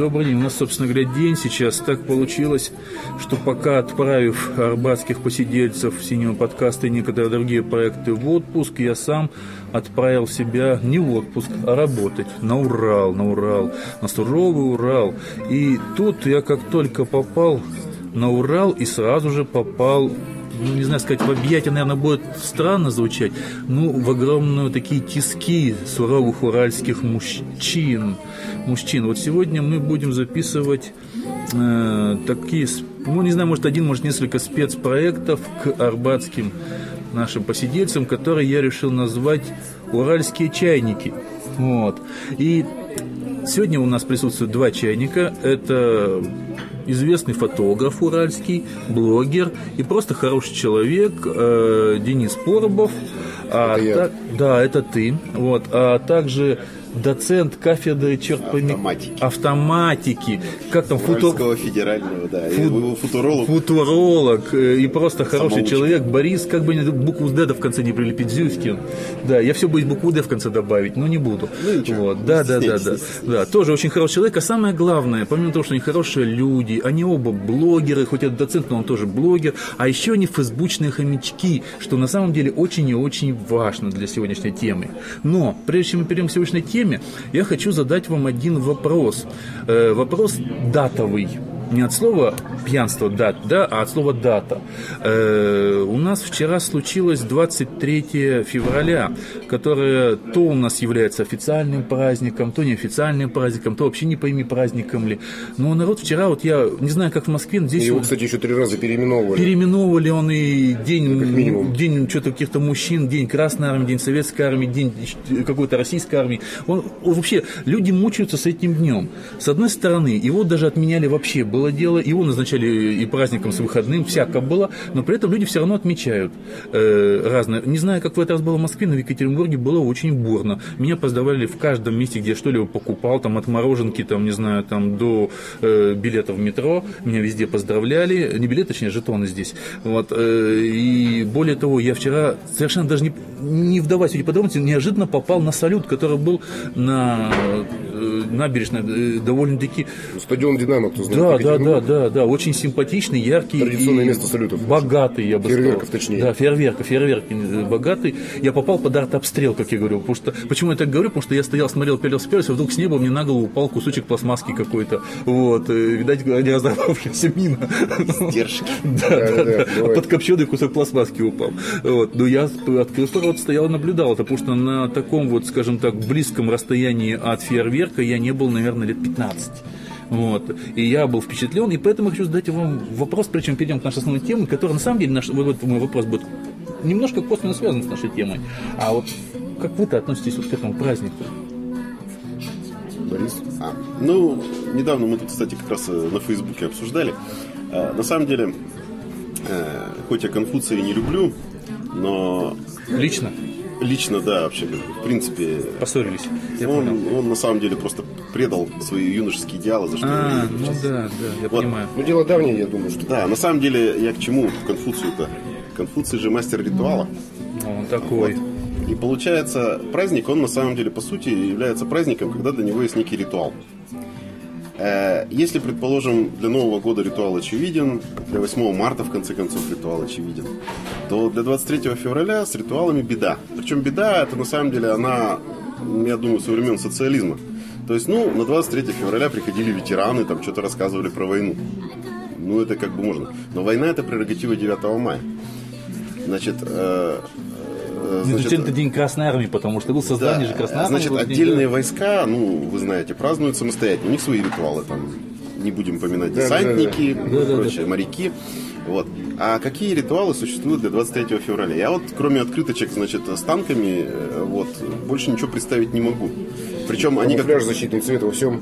Добрый день. У нас, собственно говоря, день сейчас. Так получилось, что пока отправив арбатских посидельцев, синего подкаста и некоторые другие проекты в отпуск, я сам отправил себя не в отпуск, а работать на Урал, на Урал, на суровый Урал. И тут я как только попал на Урал и сразу же попал ну, не знаю, сказать, в объятия, наверное, будет странно звучать, ну, в огромные такие тиски суровых уральских мужчин. мужчин. Вот сегодня мы будем записывать э, такие, ну, не знаю, может, один, может, несколько спецпроектов к арбатским нашим посидельцам, которые я решил назвать «Уральские чайники». Вот. И сегодня у нас присутствуют два чайника. Это известный фотограф уральский, блогер и просто хороший человек э, Денис Поробов. А, так, да, это ты. Вот, а также доцент кафедры, черт пойми, автоматики. автоматики. Как там, футур... федерального, да, Фу... футуролог. Футуролог э, и просто хороший Самоучка. человек. Борис, как бы букву Д в конце не прилепить, Зюскин. Да, я все боюсь букву Д в конце добавить, но не буду. Ну, ничего, вот. Да, да, да, да. Да, тоже очень хороший человек. А самое главное, помимо того, что они хорошие люди, они оба блогеры, хоть это доцент, но он тоже блогер, а еще они фейсбучные хомячки, что на самом деле очень и очень важно для сегодняшней темы. Но, прежде чем мы перейдем к сегодняшней теме, теме, я хочу задать вам один вопрос. Э, вопрос датовый не от слова пьянство дат, да, а от слова дата. Э, у нас вчера случилось 23 февраля, которое то у нас является официальным праздником, то неофициальным праздником, то вообще не пойми праздником ли. Но народ вчера, вот я не знаю, как в Москве, здесь... Его, кстати, еще три раза переименовывали. Переименовывали он и день, день что-то каких-то мужчин, день Красной Армии, день Советской Армии, день какой-то Российской Армии. Он, вообще, люди мучаются с этим днем. С одной стороны, его даже отменяли вообще, было дело, его назначали и праздником с выходным, всяко было, но при этом люди все равно отмечают э, разное. Не знаю, как в этот раз было в Москве, но в Екатеринбурге было очень бурно. Меня поздравляли в каждом месте, где я что-либо покупал, там от мороженки, там, не знаю, там до э, билета в метро, меня везде поздравляли, не билет, точнее, жетоны здесь. Вот, э, и более того, я вчера совершенно даже не, не вдаваясь в эти подробности, неожиданно попал на салют, который был на э, набережной, э, довольно-таки... Стадион «Динамо», кто знает. Да, да, да, да, да, очень симпатичный, яркий. Традиционное место салютов. Богатый, я бы фейерверков, сказал. точнее. Да, фейерверков, фейерверки э, богатый. Я попал под арт-обстрел, как я говорю. Потому что, почему я так говорю? Потому что я стоял, смотрел, пялился, пялился, а вдруг с неба мне на голову упал кусочек пластмасски какой-то. Вот, э, видать, не разорвавшаяся мина. Издержки. Да, да, да. Подкопченный кусок пластмасски упал. Вот, но я открыл рот, стоял и наблюдал это, потому что на таком вот, скажем так, близком расстоянии от фейерверка я не был, наверное, лет 15. Вот. И я был впечатлен, и поэтому хочу задать вам вопрос, прежде чем перейдем к нашей основной теме, которая на самом деле, наш, вот мой вопрос будет немножко косвенно связан с нашей темой. А вот как вы-то относитесь вот к этому празднику? Борис? А, ну, недавно мы тут, кстати, как раз э, на Фейсбуке обсуждали. А, на самом деле, а, хоть я Конфуция не люблю, но... Лично? Лично, да, вообще, в принципе... Поссорились. Он, он на самом деле просто предал свои юношеские идеалы, за что а, ну сейчас. да, да, я вот. понимаю. Ну, дело давнее, я думаю, что... Да, на самом деле, я к чему Конфуцию-то? Конфуций же мастер ритуала. Он такой. Вот. И получается, праздник, он на самом деле, по сути, является праздником, когда для него есть некий ритуал. Э, если, предположим, для Нового года ритуал очевиден, для 8 марта, в конце концов, ритуал очевиден, то для 23 февраля с ритуалами беда. Причем беда, это на самом деле, она, я думаю, со времен социализма. То есть, ну, на 23 февраля приходили ветераны, там что-то рассказывали про войну. Ну, это как бы можно. Но война это прерогатива 9 мая. Значит, э, Значит, это день Красной Армии, потому что был создание да, же Красной Армии. Значит, отдельные день... войска, ну, вы знаете, празднуют самостоятельно. У них свои ритуалы там. Не будем поминать десантники, да, да, да. прочие, да, моряки. Вот. А какие ритуалы существуют для 23 февраля? Я вот, кроме открыточек, значит, с танками, э, вот, больше ничего представить не могу. Причем они как... Камуфляж, защитный цвет во всем.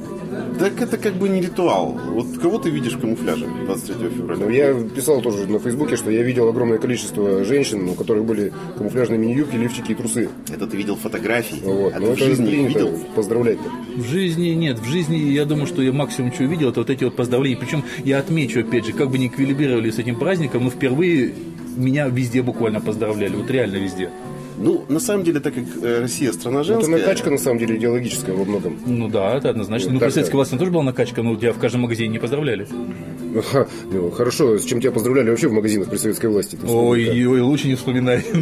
Так это как бы не ритуал. Вот кого ты видишь в камуфляже 23 февраля? Ну, я писал тоже на Фейсбуке, что я видел огромное количество женщин, у которых были камуфляжные мини-юбки, лифчики и трусы. Это ты видел фотографии? Вот. А ты в жизни их видел? Поздравлять-то. В жизни нет. В жизни, я думаю, что я максимум, что видел, это вот эти вот поздравления. Причем я отмечу, опять же, как бы не эквилибрировали с этим праздником, но впервые меня везде буквально поздравляли. Вот реально везде. Ну, на самом деле, так как э, Россия страна женская... Это накачка, на самом деле, идеологическая во многом. Ну да, это однозначно. Ну, так, при советской власти тоже была накачка, но тебя в каждом магазине не поздравляли. Ага, ну, хорошо, с чем тебя поздравляли вообще в магазинах при советской власти? Ой, ой, лучше не вспоминай.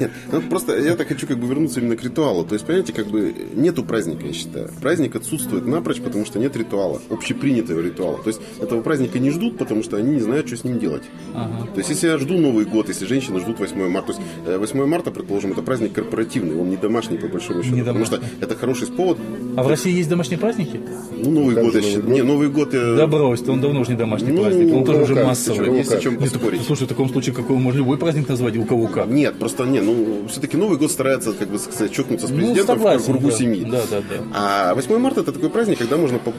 Нет, ну, просто я так хочу как бы вернуться именно к ритуалу. То есть, понимаете, как бы нету праздника, я считаю. Праздник отсутствует напрочь, потому что нет ритуала, общепринятого ритуала. То есть, этого праздника не ждут, потому что они не знают, что с ним делать. То есть, если я жду Новый год, если женщины ждут 8 марта, то есть э, 8 марта, предположим, это праздник корпоративный, он не домашний, по большому счету. Не потому что это хороший повод. А в России есть домашние праздники? Ну, Новый Как год, Новый год? Не, Новый год я... Да брось, он давно уже не домашний Ну, праздник, он тоже кого уже массовый. есть о чем Нет, поспорить. Слушай, в таком случае, какой можно любой праздник назвать, у кого как. Нет, просто не, ну, все-таки Новый год старается, как бы сказать, чокнуться с Ну, президентом согласен, в кругу да. семьи. Да, да, да. А 8 марта это такой праздник, когда можно по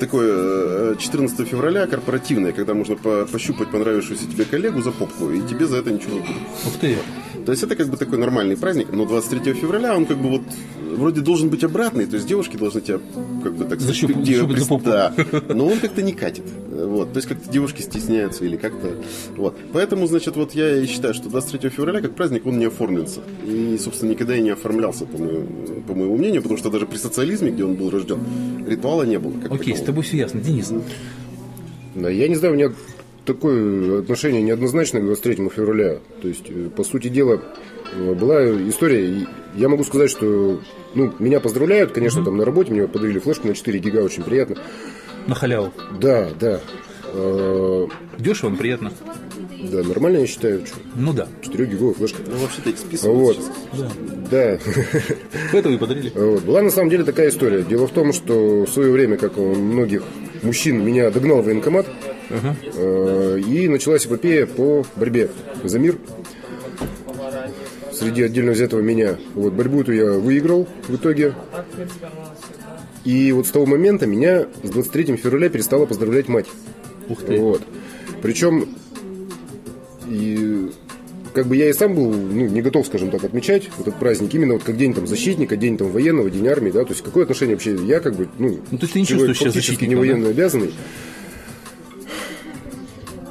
такое э, 14 февраля корпоративное, когда можно по- пощупать понравившуюся тебе коллегу за попку, и тебе за это ничего не будет. Ух ты. То есть это как бы такой нормальный праздник, но 23 февраля он как бы вот вроде должен быть обратный, то есть девушки должны тебя как бы так сказать, где- защупать за попу. да, но он как-то не катит, вот, то есть как-то девушки стесняются или как-то, вот, поэтому, значит, вот я и считаю, что 23 февраля как праздник он не оформлен,ся и, собственно, никогда и не оформлялся, по моему, по моему мнению, потому что даже при социализме, где он был рожден, ритуала не было. Как Окей, такового. Тобой все ясно. Денис, Да, я не знаю, у меня такое отношение неоднозначное к 23 февраля. То есть, э, по сути дела, э, была история. Я могу сказать, что ну, меня поздравляют, конечно, там на работе мне подарили флешку на 4 гига, очень приятно. на халяву. Да, да. Э, Дешево, но приятно. Да, нормально я считаю, что Ну да. 4 гиговая флешка. Ну, вообще-то их списывают Вот. сейчас. Да. Поэтому и подарили. Вот. Была на самом деле такая история. Дело в том, что в свое время, как у многих мужчин, меня догнал военкомат. Э, И началась эпопея по борьбе за мир. Среди отдельно взятого меня. Вот, борьбу эту я выиграл в итоге. И вот с того момента меня с 23 февраля перестала поздравлять мать. Ух ты. Вот. Причем и как бы я и сам был ну, не готов, скажем так, отмечать этот праздник именно вот как день там защитника, день там военного, день армии, да, то есть какое отношение вообще я как бы, ну, Ну, то есть ты не чувствуешь себя защитником, не военно обязанный.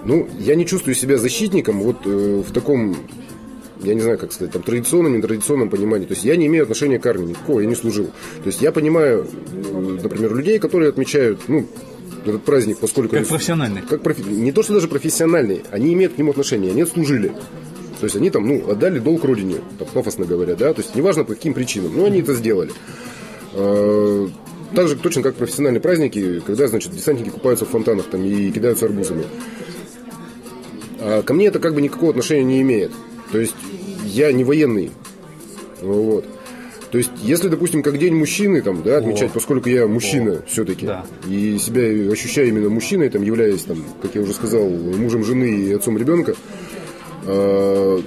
Ну, я не чувствую себя защитником вот э, в таком, я не знаю, как сказать, там традиционном, нетрадиционном понимании. То есть я не имею отношения к армии никакого, я не служил. То есть я понимаю, например, людей, которые отмечают, ну, этот праздник, поскольку... Как они- профессиональный. как профи- Не то, что даже профессиональные, они имеют к нему отношение, они отслужили. То есть они там, ну, отдали долг родине, так пафосно говоря, да, то есть неважно по каким причинам, но они это сделали. Э, Так же точно как профессиональные праздники, когда, значит, десантники купаются в фонтанах там и кидаются арбузами. А ко мне это как бы никакого отношения не имеет. То есть я не военный. Вот. То есть, если, допустим, как день мужчины, там, да, отмечать, поскольку я мужчина все-таки, Да. и себя ощущаю именно мужчиной, там, являясь, там, как я уже сказал, мужем жены и отцом ребенка, э,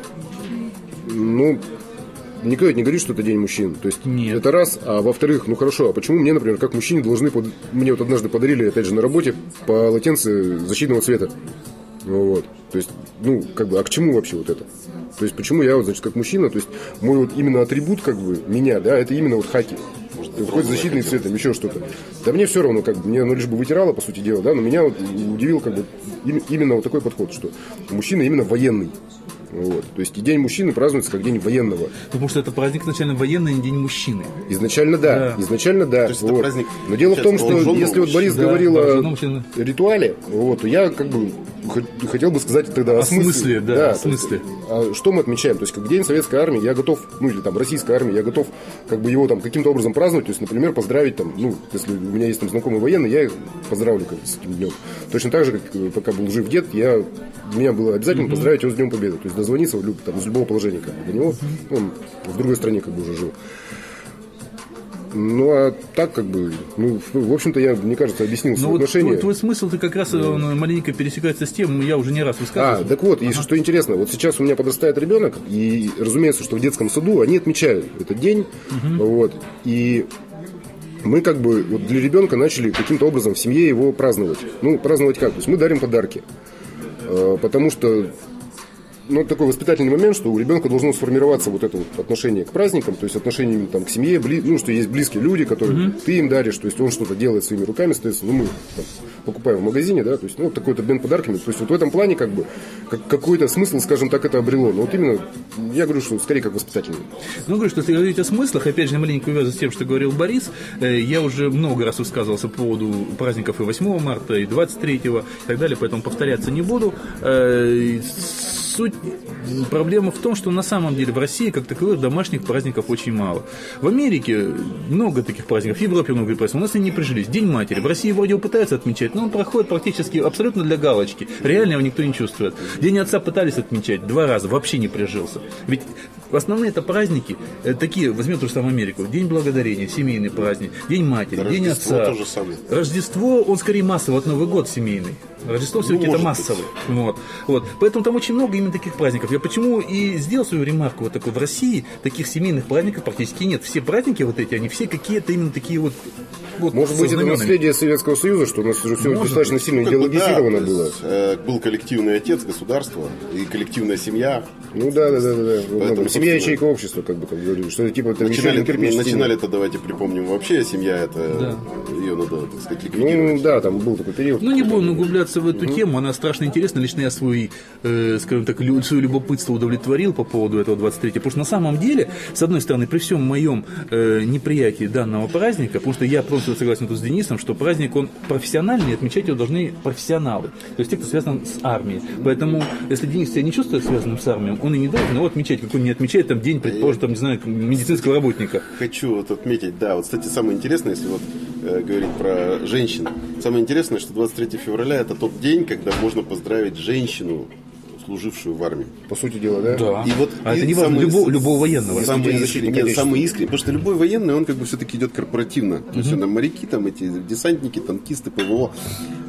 ну, никто не говорит, что это день мужчин. То есть, Нет. это раз, а во-вторых, ну хорошо, а почему мне, например, как мужчине должны, под- мне вот однажды подарили, опять же, на работе полотенце защитного цвета. Вот. То есть, ну, как бы, а к чему вообще вот это? То есть, почему я, вот, значит, как мужчина, то есть, мой вот именно атрибут, как бы, меня, да, это именно вот хаки. Хоть защитный цвет, там, еще что-то. Да мне все равно, как бы, мне оно лишь бы вытирало, по сути дела, да, но меня вот удивил, как бы, им- именно вот такой подход, что мужчина именно военный. Вот. То есть, и день мужчины празднуется как день военного. Потому что это праздник изначально военный, а не день мужчины. Изначально да, Да. изначально да. То есть это вот. праздник, Но дело в том, что если вот Борис Да, говорил о ритуале, вот, то я как бы хот- хотел бы сказать тогда о, О смысле, да, о то есть, смысле. а что мы отмечаем? То есть, как день советской армии, я готов, ну или там российской армии, я готов как бы его там каким-то образом праздновать, то есть, например, поздравить там, ну, если у меня есть там знакомый военный, я их поздравлю как, с этим днем. Точно так же, как э, пока был жив дед, я, меня было обязательно поздравить его с Днем Победы. То есть дозвониться там, из любого положения как бы, до него, он в другой стране как бы уже жил. Ну, а так как бы, ну, в общем-то, я, мне кажется, объяснил Ну свое вот отношение. твой, твой смысл, ты как раз он маленько пересекается с тем, я уже не раз А, высказывал. так вот, и что интересно, вот сейчас у меня подрастает ребенок, и разумеется, что в детском саду они отмечают этот день, вот, и мы как бы вот для ребенка начали каким-то образом в семье его праздновать. Ну, праздновать как? То есть мы дарим подарки, Э, потому что ну, такой воспитательный момент, что у ребенка должно сформироваться вот это вот отношение к праздникам, то есть отношение там, к семье, бли, ну, что есть близкие люди, которые mm-hmm. ты им даришь, то есть он что-то делает своими руками, соответственно, ну, мы там, покупаем в магазине, да, то есть, ну, вот такой-то обмен подарками, то есть вот в этом плане как бы как, какой-то смысл, скажем так, это обрело, но вот именно, я говорю, что скорее как воспитательный. Ну, говорю, что если говорить о смыслах, опять же, маленько увязан с тем, что говорил Борис, э, я уже много раз высказывался по поводу праздников и 8 марта, и 23 и так далее, поэтому повторяться не буду. Э, суть проблема в том, что на самом деле в России как таковых домашних праздников очень мало. В Америке много таких праздников, в Европе много праздников, у нас они не прижились. День матери. В России вроде пытаются отмечать, но он проходит практически абсолютно для галочки. Реально его никто не чувствует. День отца пытались отмечать два раза, вообще не прижился. Ведь основные это праздники, э, такие, возьмем ту же самую Америку, День благодарения, семейный праздник, День матери, Рождество День отца. Рождество, он скорее массовый, вот Новый год семейный. Рождество все-таки ну, это массовый. Вот. Вот. Поэтому там очень много именно таких праздников. Я почему и сделал свою ремарку вот такой. В России таких семейных праздников практически нет. Все праздники вот эти, они все какие-то именно такие вот вот Может быть, это наследие Советского Союза, что у нас уже все Может, достаточно сильно ну, идеологизировано да, было. Э, был коллективный отец государства и коллективная семья. Ну да, да, да, да. Поэтому, семья ячейка общества, как бы там говорили. Что типа это начинали, начинали это, давайте припомним, вообще семья это да. ее надо, так сказать, ликвидировать. Ну да, там был такой период. Ну не будем углубляться в эту тему, она страшно интересна. Лично я свой, э, скажем так, свое любопытство удовлетворил по поводу этого 23 Потому что на самом деле, с одной стороны, при всем моем э, неприятии данного праздника, потому что я просто согласен тут с Денисом, что праздник, он профессиональный, отмечать его должны профессионалы, то есть те, кто связан с армией. Поэтому, если Денис себя не чувствует связанным с армией, он и не должен его отмечать, как он не отмечает там день, предположим, там, не знаю, медицинского работника. Хочу вот отметить, да, вот, кстати, самое интересное, если вот говорить про женщин, самое интересное, что 23 февраля это тот день, когда можно поздравить женщину служившую в армии. По сути дела, да? Да. И вот а и это не важно, любого, любого военного. Самый искренний, нет, самый искренний. Потому что любой военный, он как бы все-таки идет корпоративно. То есть, там моряки, там эти десантники, танкисты, ПВО.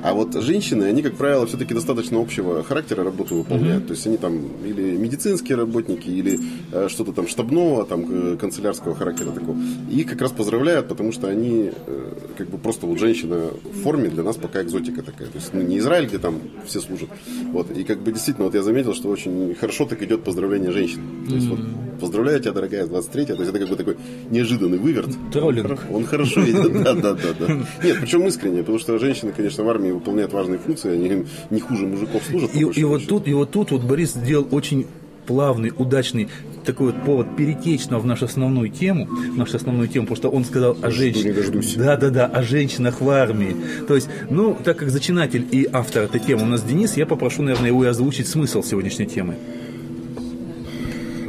А вот женщины, они, как правило, все-таки достаточно общего характера работу выполняют. mm То есть, они там или медицинские работники, или э, что-то там штабного, там э, канцелярского характера такого. И их как раз поздравляют, потому что они э, как бы просто вот женщина в форме для нас пока экзотика такая. То есть, ну, не Израиль, где там все служат. Вот. И как бы действительно, вот я заметил, что очень хорошо так идет поздравление женщин. То есть, вот, поздравляю тебя, дорогая, с 23 То есть, это как бы такой неожиданный выверт. Троллинг. Он хорошо идет, да, да, да, да. Нет, причем искренне, потому что женщины, конечно, в армии выполняют важные функции, они не хуже мужиков служат. И, и вот тут, и вот тут вот Борис сделал очень плавный, удачный такой вот повод перетечь в нашу основную тему, в нашу основную тему, потому что он сказал о женщинах. Да, да, да, о женщинах в армии. То есть, ну, так как зачинатель и автор этой темы у нас Денис, я попрошу, наверное, его озвучить смысл сегодняшней темы.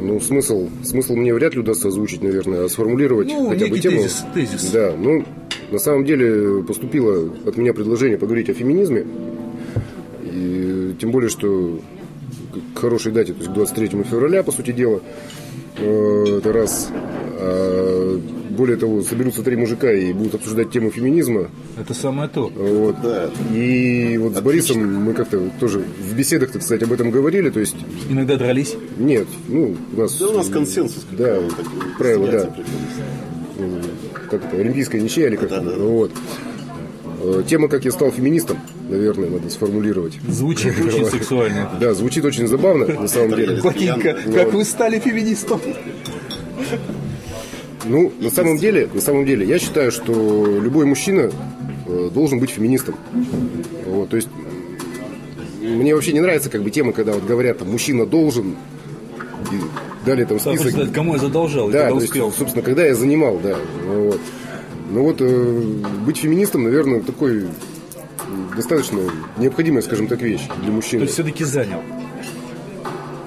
Ну, смысл, смысл мне вряд ли удастся озвучить, наверное, а сформулировать ну, хотя бы тему. Тезис, тезис. Да, ну, на самом деле поступило от меня предложение поговорить о феминизме. И тем более, что к хорошей дате, то есть к 23 февраля, по сути дела. Э, это раз. А, более того, соберутся три мужика и будут обсуждать тему феминизма. Это самое то. Вот. Да. И вот Отлично. с Борисом мы как-то тоже в беседах, так сказать, об этом говорили. То есть... Иногда дрались? Нет. Ну, у нас... Да у нас консенсус. Да, правило, да. Как это, олимпийская ничья или как-то. Да, да. Вот. Э, тема «Как я стал феминистом», наверное, надо сформулировать. Звучит очень сексуально. Да, звучит очень забавно, на самом деле. Плотинка, как вы стали феминистом? Ну, на самом деле, на самом деле, я считаю, что любой мужчина э, должен быть феминистом. Вот, то есть мне вообще не нравится как бы тема, когда вот говорят, там, мужчина должен, и далее там список. Сказать, кому я задолжал, да, когда успел. Есть, собственно, когда я занимал, да. Вот. Ну вот э, быть феминистом, наверное, такой достаточно необходимая, скажем так, вещь для мужчины. То есть все-таки занял.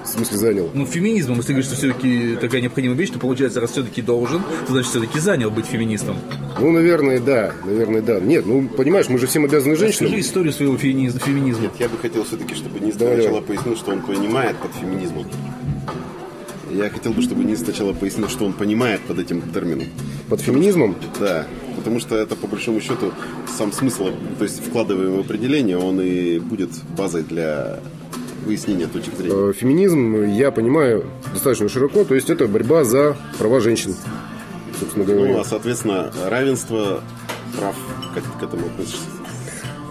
В смысле занял? Ну, феминизмом, если говоришь, что все-таки такая необходимая вещь, то получается, раз все-таки должен, то значит все-таки занял быть феминистом. Ну, наверное, да. Наверное, да. Нет, ну, понимаешь, мы же всем обязаны женщинам. Расскажи историю своего феминизма. Нет, я бы хотел все-таки, чтобы не сначала пояснил, что он понимает под феминизмом. Я хотел бы, чтобы Низ сначала пояснил, что он понимает под этим термином. Под феминизмом? Да. Потому что это, по большому счету, сам смысл, то есть вкладываемое определение, он и будет базой для выяснения точек зрения. Э, феминизм я понимаю достаточно широко, то есть это борьба за права женщин, собственно говоря. Ну, а, соответственно, равенство прав, как ты к этому относишься?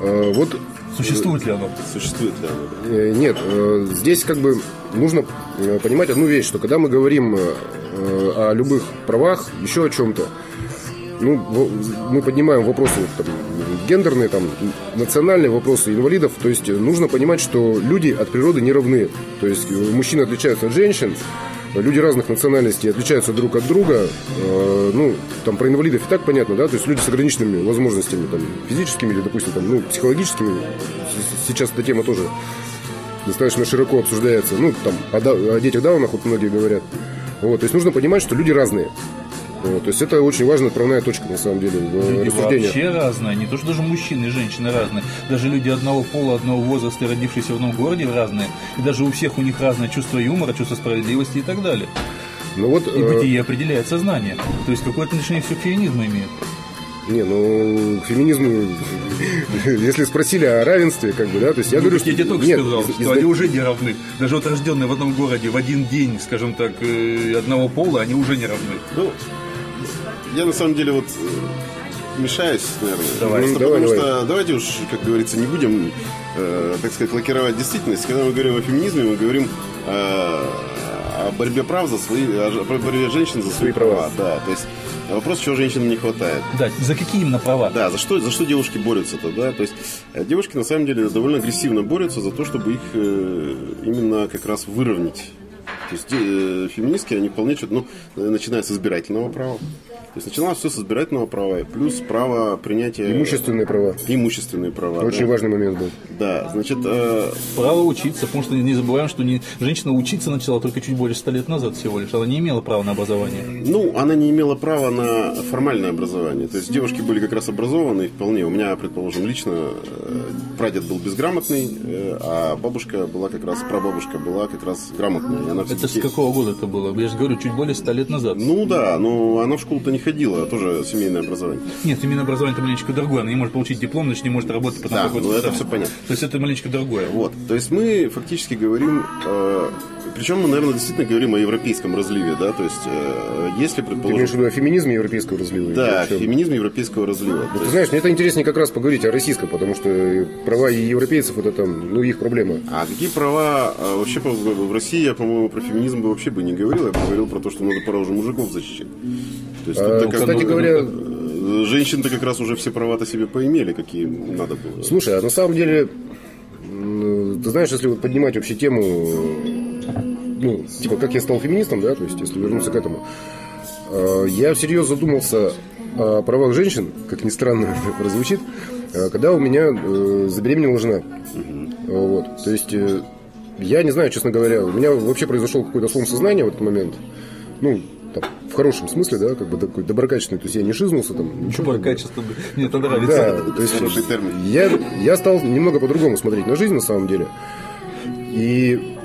Э, вот Существует ли оно? Существует ли оно? Э, Нет, здесь как бы нужно понимать одну вещь, что когда мы говорим о любых правах, еще о чем-то, ну, мы поднимаем вопросы там, гендерные, там, национальные вопросы инвалидов, то есть э, нужно понимать, что люди от природы не равны. То есть э, мужчины отличаются от женщин, люди разных национальностей отличаются друг от друга. Э, ну, там про инвалидов и так понятно, да, то есть люди с ограниченными возможностями, там, физическими или, допустим, там, ну, психологическими. Сейчас эта тема тоже достаточно широко обсуждается. Ну, там, о, о детях Даунах вот многие говорят. Вот, то есть нужно понимать, что люди разные. Вот, то есть это очень важная отправная точка, на самом деле, в Люди рассуждениях. вообще разные, не то что даже мужчины и женщины разные. Даже люди одного пола, одного возраста, родившиеся в одном городе разные. И даже у всех у них разное чувство юмора, чувство справедливости и так далее. Ну вот, И э, бытие определяет сознание. То есть какое отношение все к феминизму имеет. не, ну, к феминизму, если спросили о равенстве, как бы, да, то есть я говорю, Ну, я тебе только нет, сказал, из- что из- они уже не равны. Даже вот рожденные в одном городе в один день, скажем так, э, одного пола, они уже не равны. Ну, я на самом деле вот э, мешаюсь, наверное. Давай. Просто давай, потому давай. что давайте уж, как говорится, не будем, э, так сказать, лакировать действительность. Когда мы говорим о феминизме, мы говорим э, о борьбе прав за свои, о борьбе женщин за свои, права. права. Да, то есть вопрос, чего женщинам не хватает. Да, за какие именно права? Да, за что, за что девушки борются-то, да? То есть э, девушки на самом деле довольно агрессивно борются за то, чтобы их э, именно как раз выровнять. То есть э, феминистки, они вполне что-то, ну, э, начиная с избирательного права. То есть начиналось все с избирательного права, и плюс право принятия... имущественные права. Имущественные права. Очень да. важный момент был. Да, значит, э, Право учиться, потому что не забываем, что не, женщина учиться начала только чуть более ста лет назад всего лишь. Она не имела права на образование. Ну, она не имела права на формальное образование. То есть девушки были как раз образованы вполне. У меня, предположим, лично э, прадед был безграмотный, э, а бабушка была как раз, прабабушка была как раз грамотная. Она Это с какого года это было? Я же говорю, чуть более ста лет назад. Ну да, но она в школу-то не ходила, а тоже семейное образование. Нет, именно образование это маленечко другое. Она не может получить диплом, значит не может работать потом Да, какой-то ну это всё понятно. То есть это маленечко другое. Вот, то есть мы фактически говорим, э, причем мы, наверное, действительно говорим о европейском разливе, да, то есть э, если, Ты имеешь в предположим, виду о феминизме европейского разлива? да, феминизм европейского разлива. Ты есть- знаешь, мне это интереснее как раз поговорить о российском, потому что права и европейцев это там, ну, их проблема. А какие права а, вообще по- в в России, я, по-моему, про феминизм бы вообще бы не говорил, я бы говорил про то, что надо пора уже мужиков защищать. То есть, А, как- кстати ну, говоря- женщин-то как раз уже все права-то себе поимели, какие надо было. Слушай, а на самом деле, ты знаешь, если вот поднимать вообще тему, ну, типа, как я стал феминистом, да, то есть, если вернуться к этому, э, я всерьез задумался о правах женщин, как ни странно прозвучит, э, когда у меня э, забеременела жена. Вот, то есть, э, я не знаю, честно говоря, у меня вообще произошел какой-то слом сознания в этот момент, ну, там, в хорошем смысле, да, как бы такой доброкачественный, то есть я не шизнулся там, ничего. Качество. Мне это нравится. Да, то есть Хороший термин. я, я стал немного по-другому смотреть на жизнь на самом деле. И,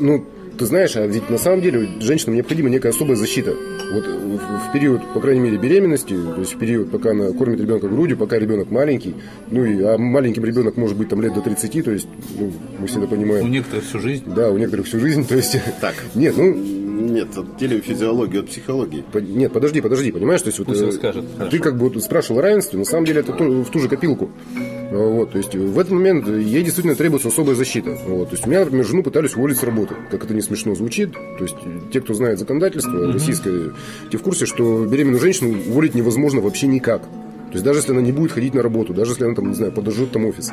ну, ты знаешь, а ведь на самом деле женщинам необходима некая особая защита. Вот в, период, по крайней мере, беременности, то есть в период, пока она кормит ребенка грудью, пока ребенок маленький, ну и а маленьким ребенок может быть там лет до 30, то есть, ну, мы всегда У понимаем. некоторых всю жизнь. Да, у некоторых всю жизнь, то есть... Так. Нет, ну, Нет, отделим физиологию от психологии. По- Нет, подожди, подожди, понимаешь, то есть вот Пусть э, расскажет, хорошо. ты как бы вот спрашивал о равенстве, на самом деле это то- в ту же копилку. Вот, то есть в этот момент ей действительно требуется особая защита. Вот, то есть у меня, например, жену пытались уволить с работы. Как это не смешно звучит. То есть те, кто знает законодательство российское, те в курсе, что беременную женщину уволить невозможно вообще никак. То есть даже если она не будет ходить на работу, даже если она там, не знаю, подожжет там офис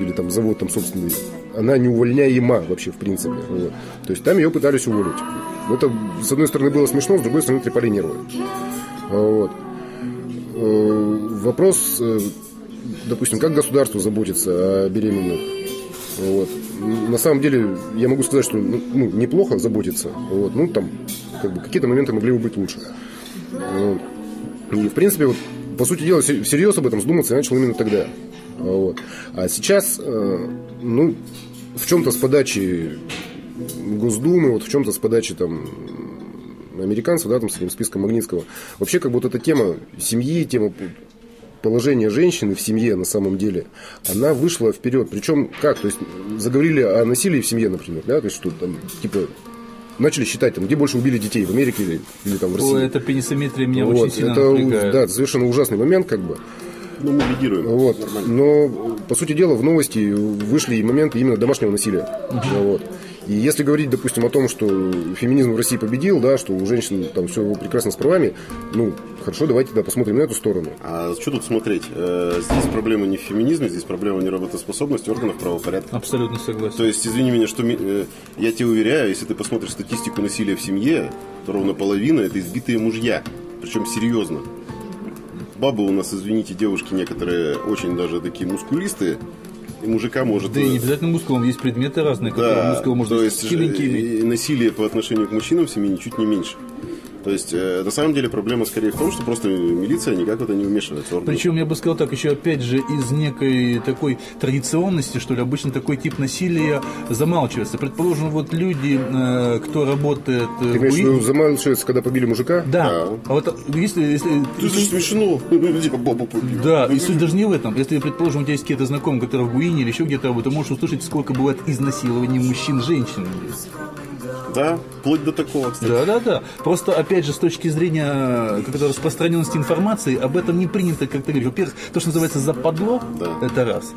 или там завод там собственный, она не увольняема вообще в принципе. Вот. То есть там ее пытались уволить. Это, с одной стороны, было смешно, с другой стороны, трепали нервы. Вот. Э, Вопрос, э, допустим, как государство заботится о беременных? Вот. На самом деле, я могу сказать, что ну, ну, неплохо заботиться. Вот. Ну, там, как бы, какие-то моменты могли бы быть лучше. Вот. И, в принципе, вот, по сути дела, се- всерьез об этом задуматься я начал именно тогда. Вот. А сейчас, э, ну, в чем-то с подачи Госдумы, вот в чем-то с подачи там американцев, да, там с этим списком Магнитского. Вообще, как будто эта тема семьи, тема положения женщины в семье на самом деле, она вышла вперед. Причем как? То есть заговорили о насилии в семье, например, да, то есть что там, типа, начали считать, там, где больше убили детей, в Америке или, или там в России. Ой, эта пенисометрия меня Вот, очень сильно это, напрягает. да, это совершенно ужасный момент, как бы. Ну, мы лидируем. Вот. Но, по сути дела, в новости вышли моменты именно домашнего насилия. Вот. И если говорить, допустим, о том, что феминизм в России победил, да, что у женщин там все прекрасно с правами, ну, хорошо, давайте тогда посмотрим на эту сторону. А что тут смотреть? Э, Здесь проблема не в феминизме, здесь проблема неработоспособности органов правопорядка. Абсолютно согласен. То есть, извини меня, что э, я тебе уверяю, если ты посмотришь статистику насилия в семье, то ровно половина это избитые мужья. Причем серьезно. Бабы у нас, извините, девушки некоторые очень даже такие мускулистые, и мужика может... Да и не э, обязательно мускулом, есть предметы разные, которые Да, мускул можно то есть хиленький иметь. э, и насилие по отношению к мужчинам в семье ничуть не меньше. То есть, э, на самом деле, проблема скорее в том, что просто милиция никак в это не вмешивается. органы. Причем, я бы сказал так, еще опять же из некой такой традиционности, что ли, обычно такой тип насилия замалчивается. Предположим, вот люди, э, кто работает э, Ты в имеешь в УИ- виду замалчивается, когда побили мужика? Да. Да. А вот если, если Это же смешно. Я бабу побил. Да, и суть даже не в этом. Если, предположим, у тебя есть какие-то знакомые, которые в Гуине или еще где-то, ты можешь услышать, сколько бывает изнасилований мужчин женщин. Да, вплоть до такого, кстати. Да, да, да. Просто, опять же, с точки зрения как это, распространенности информации, об этом не принято как-то говорить. Во-первых, то, что называется западло, Да. это раз.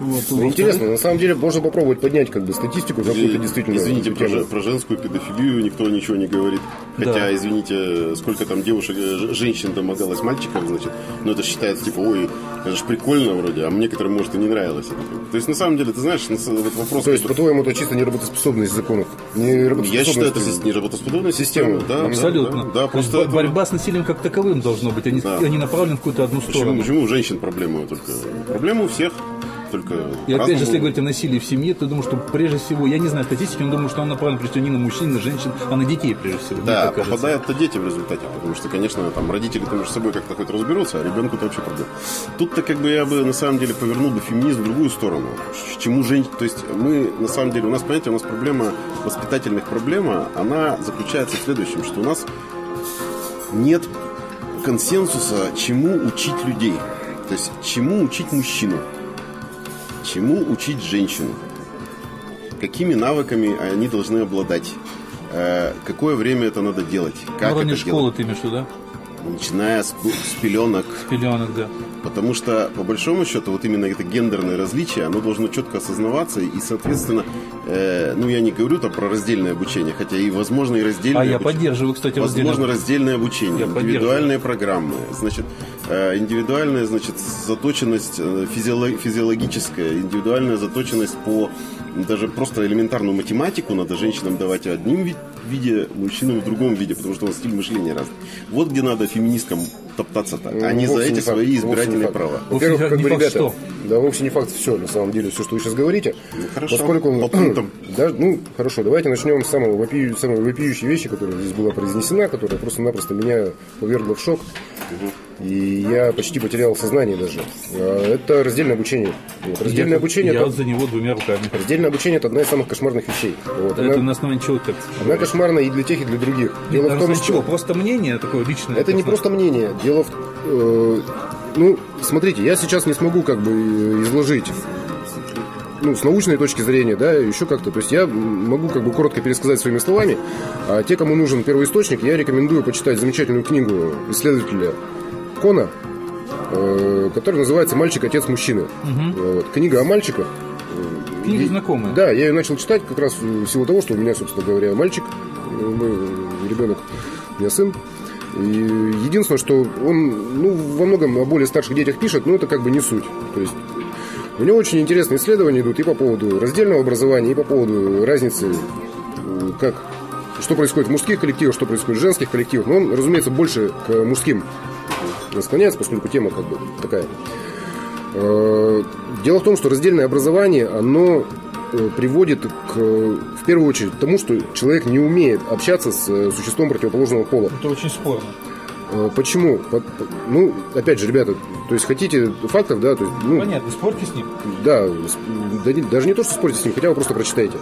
Вот, Ну, во-вторых, интересно, на самом деле можно попробовать поднять как бы статистику, насколько действительно. Извините, про, же- про женскую педофилию никто ничего не говорит. Хотя, Да. извините, сколько там девушек, э, женщин домогалось мальчиков, значит, но это считается типа, ой, это же прикольно вроде, а мне, которым, может, и не нравилось. это. То есть, на самом деле, ты знаешь, вот вопрос... То есть, который- по-твоему, это чисто неработоспособность законов? Неработоспособность я считаю, это система. Система. Да, Абсолютно. Да, да, просто это- борьба с насилием как таковым должно быть, а не, Да. а не направлена в какую-то одну Почему, сторону. почему у женщин проблема только? Проблема у всех, только И опять же, если говорить о насилии в семье, то думаю, что прежде всего, я не знаю статистики, но думаю, что она направлена прежде всего не на мужчин, на женщин, а на детей прежде всего. Да, попадают-то дети в результате, потому что, конечно, там родители там между собой как-то хоть разберутся, а ребенку это вообще проблема. Тут-то как бы я бы на самом деле повернул бы феминизм в другую сторону. Чему женщин... То есть мы, на самом деле, у нас, понимаете, у нас проблема воспитательных проблема, она заключается в следующем, что у нас нет консенсуса, чему учить людей. То есть, чему учить мужчину, чему учить женщину, какими навыками они должны обладать, э, какое время это надо делать, как На уровне это школы делать, ты имеешь в виду, да? Начиная с, с пеленок, Пеленок, да. Потому что, по большому счету, вот именно это гендерное различие, оно должно четко осознаваться, и, соответственно, э, ну, я не говорю там про раздельное обучение, хотя и, возможно, и раздельное А я обучение. поддерживаю, кстати, Возможно, раздельное- раздельное обучение, Я индивидуальные программы, значит, э, индивидуальная, значит, заточенность э, физиоло- физиологическая, индивидуальная заточенность по даже просто элементарную математику надо женщинам давать в одним ви- виде, мужчинам в другом виде, потому что у нас стиль мышления разный. Вот где надо феминисткам топтаться-то, а не за Ну, Вовсе эти свои избирательные права. Во-первых, как бы, ребята, что? да, вовсе не факт все, на самом деле, все, что вы сейчас говорите. хорошо, Поскольку, по пунктам. да, ну, хорошо, давайте начнем с самого вопию, самой вопиющей вещи, которая здесь была произнесена, которая просто-напросто меня повергла в шок. И я почти потерял сознание даже. А, Это раздельное обучение. Вот, Раздельное я, обучение Я это, за него двумя руками. раздельное обучение это одна из самых кошмарных вещей. Вот, Это она, на основании чего так? она кошмарна и для тех, и для других. Дело в том, основании чего? что Просто мнение такое личное? это не просто мнение. Дело в... э, ну, смотрите, я сейчас не смогу как бы э, изложить ну, с научной точки зрения, да, еще как-то. То есть я могу как бы коротко пересказать своими словами, а те, кому нужен первый источник, я рекомендую почитать замечательную книгу исследователя Кона, э, которая называется «Мальчик, отец мужчины». Вот. Книга о мальчиках. Книга знакомая. Да, я ее начал читать как раз в силу того, что у меня, собственно говоря, мальчик, э, мой ребенок, у меня сын. И единственное, что он ну, во многом о более старших детях пишет, но это как бы не суть. То есть у него очень интересные исследования идут и по поводу раздельного образования, и по поводу разницы, э, как, что происходит в мужских коллективах, что происходит в женских коллективах. Но он, разумеется, больше к мужским склоняется, поскольку тема как бы такая. Э, Дело в том, что раздельное образование, оно э, приводит к, в первую очередь, к тому, что человек не умеет общаться с э, существом противоположного пола. Это очень спорно. Почему? По- по- Ну, опять же, ребята, то есть хотите фактов, да, то есть, ну, Понятно, спорьте с ним. да, даже не то, что спорите с ним, хотя вы просто прочитайте.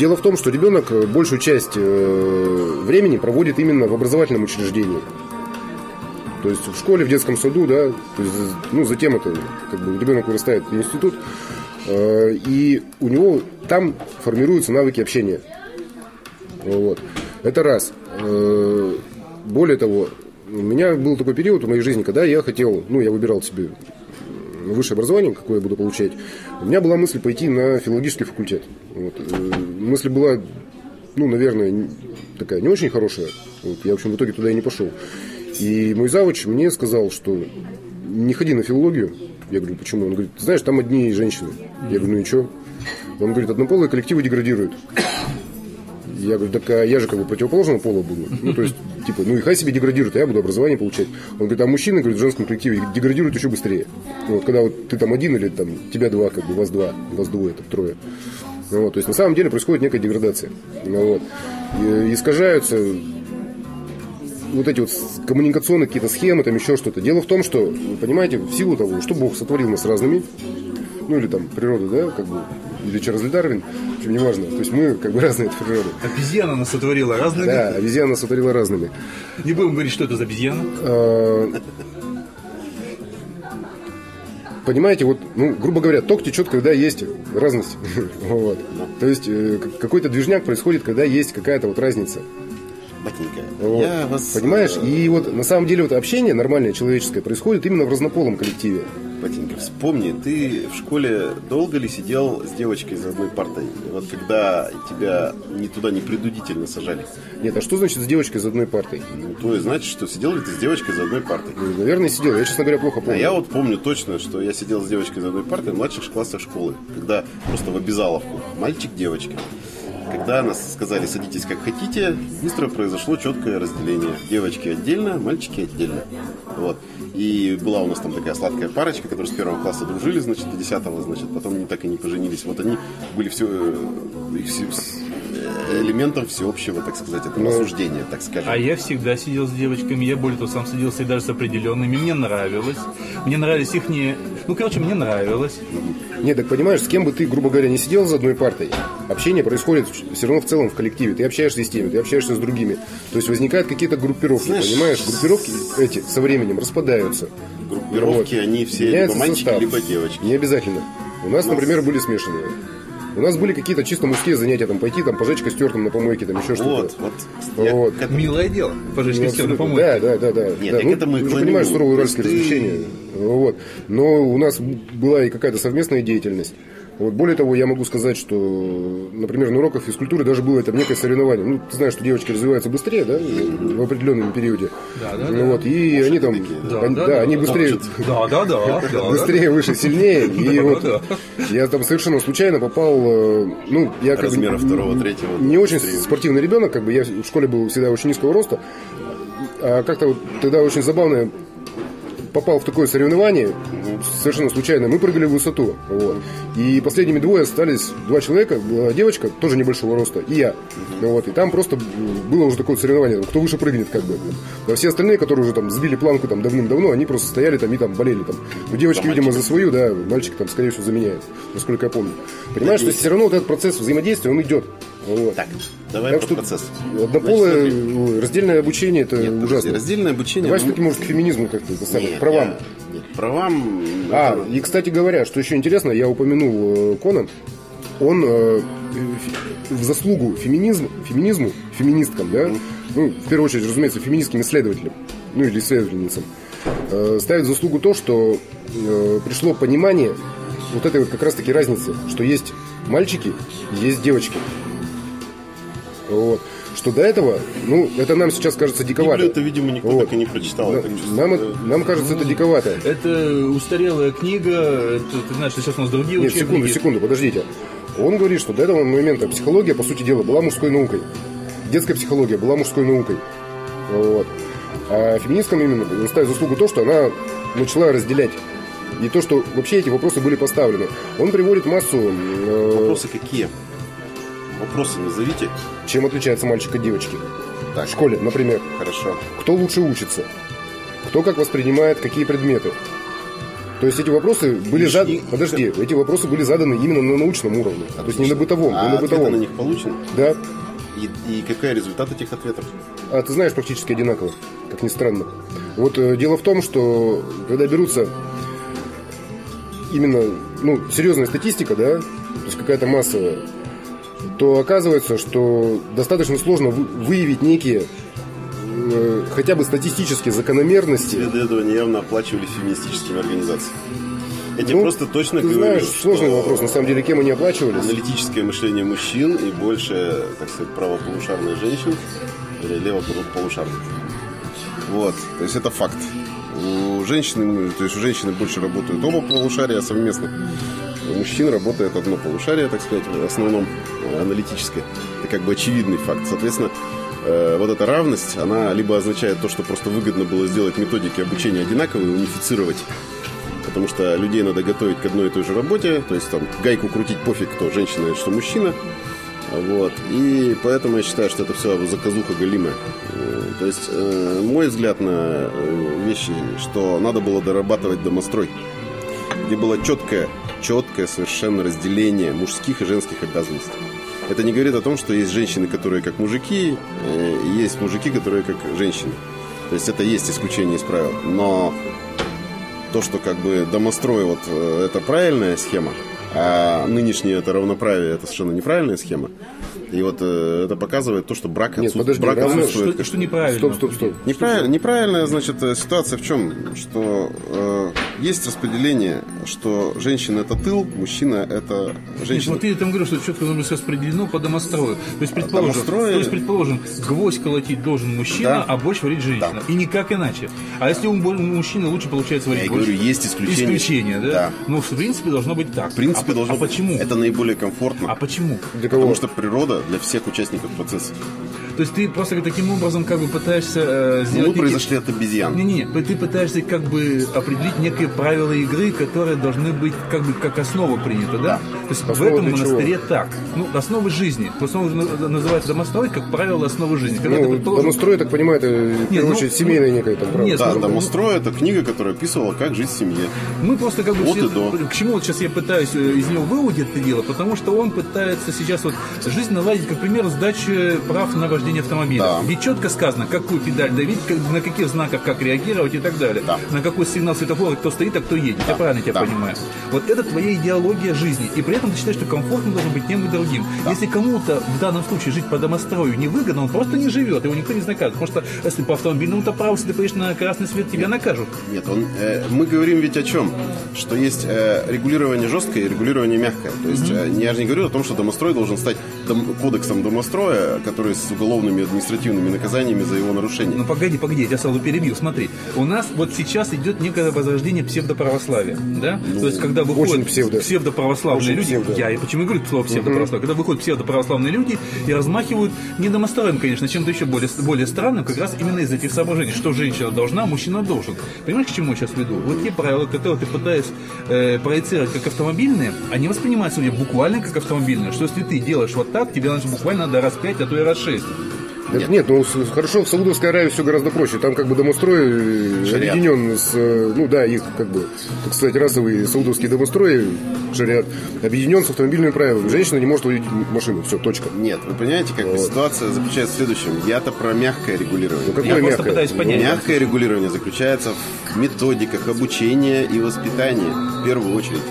Дело в том, что ребенок э, большую часть э, времени проводит именно в образовательном учреждении. То есть в школе, в детском саду, да, то есть, ну, затем это, как бы, ребенок вырастает в институт, э, и у него там формируются навыки общения. Вот. Это раз. Более того, у меня был такой период в моей жизни, когда я хотел, ну, я выбирал себе высшее образование, какое я буду получать, у меня была мысль пойти на филологический факультет. Вот. Э, мысль была, ну, наверное, такая не очень хорошая. Вот. Я, в общем, в итоге туда и не пошел. И мой завуч мне сказал, что не ходи на филологию. Я говорю, почему? Он говорит, знаешь, там одни женщины. Я говорю, ну и что? Он говорит, однополые коллективы деградируют. Я говорю, так а я же как бы противоположного пола буду. Ну, то есть, типа, ну и хай себе деградирует, а я буду образование получать. Он говорит, а мужчины, говорит, в женском коллективе деградируют еще быстрее. Вот когда вот ты там один или там тебя два, как бы вас два, вас двое, там трое. Ну, вот, то есть на самом деле происходит некая деградация. Ну, вот. И, искажаются вот эти вот коммуникационные какие-то схемы, там еще что-то. Дело в том, что, вы понимаете, в силу того, что Бог сотворил нас разными, ну или там природа, да, как бы, или Чарльз Дарвин, в общем, неважно. То есть мы как бы разные от природы. Обезьяна нас сотворила разными? Да, обезьяна нас сотворила разными. Не будем говорить, что это за обезьяна? Понимаете, вот, ну, грубо говоря, ток течет, когда есть разность. вот. То есть э, какой-то движняк происходит, когда есть какая-то вот разница. Вот. я вас... Понимаешь? э, И вот на самом деле вот общение нормальное, человеческое, происходит именно в разнополом коллективе. Батенька, вспомни, ты в школе долго ли сидел с девочкой за одной партой? И Вот когда тебя ни туда не предудительно сажали. Нет, а что значит с девочкой за одной партой? Ну, то есть, значит, что сидел ли ты с девочкой за одной партой? Ну, наверное, сидел. Я, честно говоря, плохо А помню. я вот помню точно, что я сидел с девочкой за одной партой в младших классах школы, когда просто в обязаловку, мальчик, девочка. Когда нас сказали, садитесь как хотите, быстро произошло четкое разделение. Девочки отдельно, мальчики отдельно. Вот. И была у нас там такая сладкая парочка, которые с первого класса дружили, значит, до десятого, значит, потом они так и не поженились. Вот они были все, э, все- э, элементом всеобщего, так сказать, этого осуждения, так скажем. А я всегда сидел с девочками, я более того сам садился и даже с определенными. Мне нравилось. Мне нравились их не... Ну, короче, мне нравилось. Нет, так понимаешь, с кем бы ты, грубо говоря, не сидел за одной партой, общение происходит все равно в целом в коллективе. Ты общаешься с теми, ты общаешься с другими. То есть возникают какие-то группировки, Знаешь, понимаешь? Группировки эти со временем распадаются. Группировки, они все Меняется либо мальчики, состав. либо девочки. Не обязательно. У нас, например, были смешанные. У нас были какие-то чисто мужские занятия, там пойти, там пожечь костер там на помойке, там еще Вот, что-то. вот. Вот. этому- Милое дело. Пожечь Ну, костер на помойке. Да, да, да, да. Нет, да. так Ну, это мы ты клоним. понимаешь есть уральские ты- развлечения. Вот. Но у нас была и какая-то совместная деятельность. Вот более того, я могу сказать, что, например, на уроках физкультуры даже было это некое соревнование. Ну, ты знаешь, что девочки развиваются быстрее, да, в определенном периоде. Да, да, Ну да. Вот, и они там, Да, они- да, да, да, они да, быстрее, Да, да, да. да, быстрее, выше, сильнее. И вот я там совершенно случайно попал, э, ну, я как бы Размера не- второго, третьего, Не очень спортивный ребенок, как бы я в школе был всегда очень низкого роста. А как-то вот тогда очень забавно попал в такое соревнование, совершенно случайно, мы прыгали в высоту. Вот. И последними двое остались два человека, была девочка, тоже небольшого роста, и я. Вот. И там просто было уже такое соревнование, кто выше прыгнет, как бы. А все остальные, которые уже там сбили планку там давным-давно, они просто стояли там и там болели там. Ну, девочки, видимо, за свою, да, мальчик там, скорее всего, заменяет, насколько я помню. Понимаешь, то есть все равно вот этот процесс взаимодействия, он идет. Вот. Так, давай Так про что процесс. Однополое Значит, ой, раздельное обучение это Нет, ужасно. раздельное обучение... Давай ну, все-таки, может, к феминизму как-то самое, нет, правам. я- нет, правам... А, это- и, кстати говоря, что еще интересно, я упомянул э, Кона, он э, в заслугу феминизм, феминизму, феминисткам, да, ну, в первую очередь, разумеется, феминистским исследователям, ну, или исследовательницам, э, ставит заслугу то, что э, пришло понимание вот этой вот как раз-таки разницы, что есть мальчики, есть девочки. Вот. Что до этого, ну, это нам сейчас кажется диковато. Библию это, видимо, никто Вот. так и не прочитал. Чувствую. нам, это- нам кажется это диковато. Это устарелая книга. Это, ты знаешь, что сейчас у нас другие Нет, учебники. секунду, секунду, подождите. Он говорит, что до этого момента психология, по сути дела, была мужской наукой. Детская психология была мужской наукой. Вот. А феминисткам именно ставит заслугу то, что она начала разделять. И то, что вообще эти вопросы были поставлены. Он приводит массу, э, Вопросы какие? Вопросы назовите. чем отличается мальчик от девочки. Так. В школе, например. Хорошо. Кто лучше учится? Кто как воспринимает какие предметы? То есть эти вопросы были заданы... Подожди, эти вопросы были заданы именно на научном уровне. То есть не на бытовом, а не на бытовом. на них получены? Да. И, и какой результат этих ответов? А ты знаешь практически одинаково, как ни странно. Вот э, дело в том, что когда берутся именно ну, серьезная статистика, да, то есть какая-то массовая, то оказывается, что достаточно сложно вы- выявить некие э, хотя бы статистические закономерности. Исследования явно оплачивались феминистическими организациями. Эти Ну, просто точно Ты говорю, знаешь, что сложный вопрос, на самом деле, кем они оплачивались. Аналитическое мышление мужчин и больше, так сказать, правополушарных женщин или левополушарных. Вот, то есть это факт. У женщины, то есть у женщины больше работают оба полушария совместно. У мужчин работает одно полушарие, так сказать, в основном э, аналитическое. Это как бы очевидный факт. Соответственно, э, вот эта равность, она либо означает то, что просто выгодно было сделать методики обучения одинаковые, унифицировать потому что людей надо готовить к одной и той же работе, то есть там гайку крутить пофиг, кто женщина, что мужчина. Вот. И поэтому я считаю, что это все заказуха галимая. Э, То есть, мой взгляд на вещи, что надо было дорабатывать домострой, где было четкое, четкое совершенно разделение мужских и женских обязанностей. Это не говорит о том, что есть женщины, которые как мужики, э, и есть мужики, которые как женщины. То есть это есть исключение из правил. Но то, что как бы домострой вот э, это правильная схема, а нынешнее это равноправие это совершенно неправильная схема. И вот э, это показывает то, что брак, Нет, отсут- подожди, брак равно- отсутствует. Что, что неправильно? Стоп, стоп, стоп. Неправильно, неправильная, значит, э, ситуация в чем? Что э, есть распределение, что женщина это тыл, мужчина это Нет, женщина. вот я там говорю, что четко должно быть распределено по домострою. То есть, предположим, домострое- то есть, предположим гвоздь колотить должен мужчина, Да. а борщ варить женщина. Да. И никак иначе. А если у мужчины лучше получается варить Я борщ? говорю, есть исключения. Исключения, да? Да. Ну, в принципе, должно быть так. В принципе, а, должно а быть. почему? Это наиболее комфортно. А почему? Для кого? Потому что природа для всех участников процесса. То есть ты просто таким образом как бы пытаешься э, сделать... Мы некий- произошли от обезьян. Не-не, ты пытаешься как бы определить некие правила игры, которые должны быть как бы как основа принята, да? То есть в Основа этом для монастыре чего? так. Ну, основы жизни. Основа на- называется домострой, как правило, основы жизни. Когда Ну, ты предположим- домострой, так понимаю, это в первую ну, очередь ну, семейное некое там право. нет, Да, ну, «Домострой» — это книга, которая описывала, как жить в семье. Мы просто как бы От все- и до. к чему вот сейчас я пытаюсь э, из него выудить это дело, потому что он пытается сейчас вот жизнь наладить, как пример, сдачи прав на вождение автомобиля. Да. Ведь четко сказано, какую педаль давить, как- на каких знаках как реагировать и так далее. Да. На какой сигнал светофора кто стоит, а кто едет. Я правильно тебя Да. понимаю? Вот это твоя идеология жизни. И при этом ты считаешь, что комфортно должен быть тем и другим. Если кому-то в данном случае жить по домострою невыгодно, он просто не живет, его никто не наказывает. Потому что если по автомобильному-то праву, если ты поедешь на красный свет, тебя накажут. Нет, он, э, мы говорим ведь о чем? Что есть э, регулирование жесткое и регулирование мягкое. То есть э, я же не говорю о том, что домострой должен стать дом- кодексом домостроя, который с уголовными административными наказаниями за его нарушение. Ну погоди, погоди, я сразу перебью. Смотри, у нас вот сейчас идет некое возрождение псевдоправославия, да? Ну, То есть когда выходят псевдо. псевдоправославные очень люди, псевдо. я и почему говорю слово псевдоправославие, угу. когда выходят псевдоправославные люди и размахивают не домостроем, конечно, чем-то еще более, более странным, как раз именно из этих соображений, что женщина должна, а мужчина должен. Понимаешь, к чему я сейчас веду? Вот те правила, которые ты пытаешься э, проецировать как автомобильные, они воспринимаются у меня буквально как автомобильные, что если ты делаешь вот так, тебе значит, буквально надо раз 5, а то и раз 6. Нет, нет ну хорошо, в Саудовской Аравии все гораздо проще. Там как бы домострой э, шариат. объединен с, э, ну да, их как бы, так сказать, расовые саудовские домострои, шариат, объединен с автомобильными правилами. Женщина не может увидеть машину, все, точка. Нет, вы понимаете, как вот. бы ситуация заключается в следующем. Я-то про мягкое регулирование. Ну, какое Я мягкое? пытаюсь ну, понять. Мягкое регулирование заключается в методиках обучения и воспитания, в первую очередь.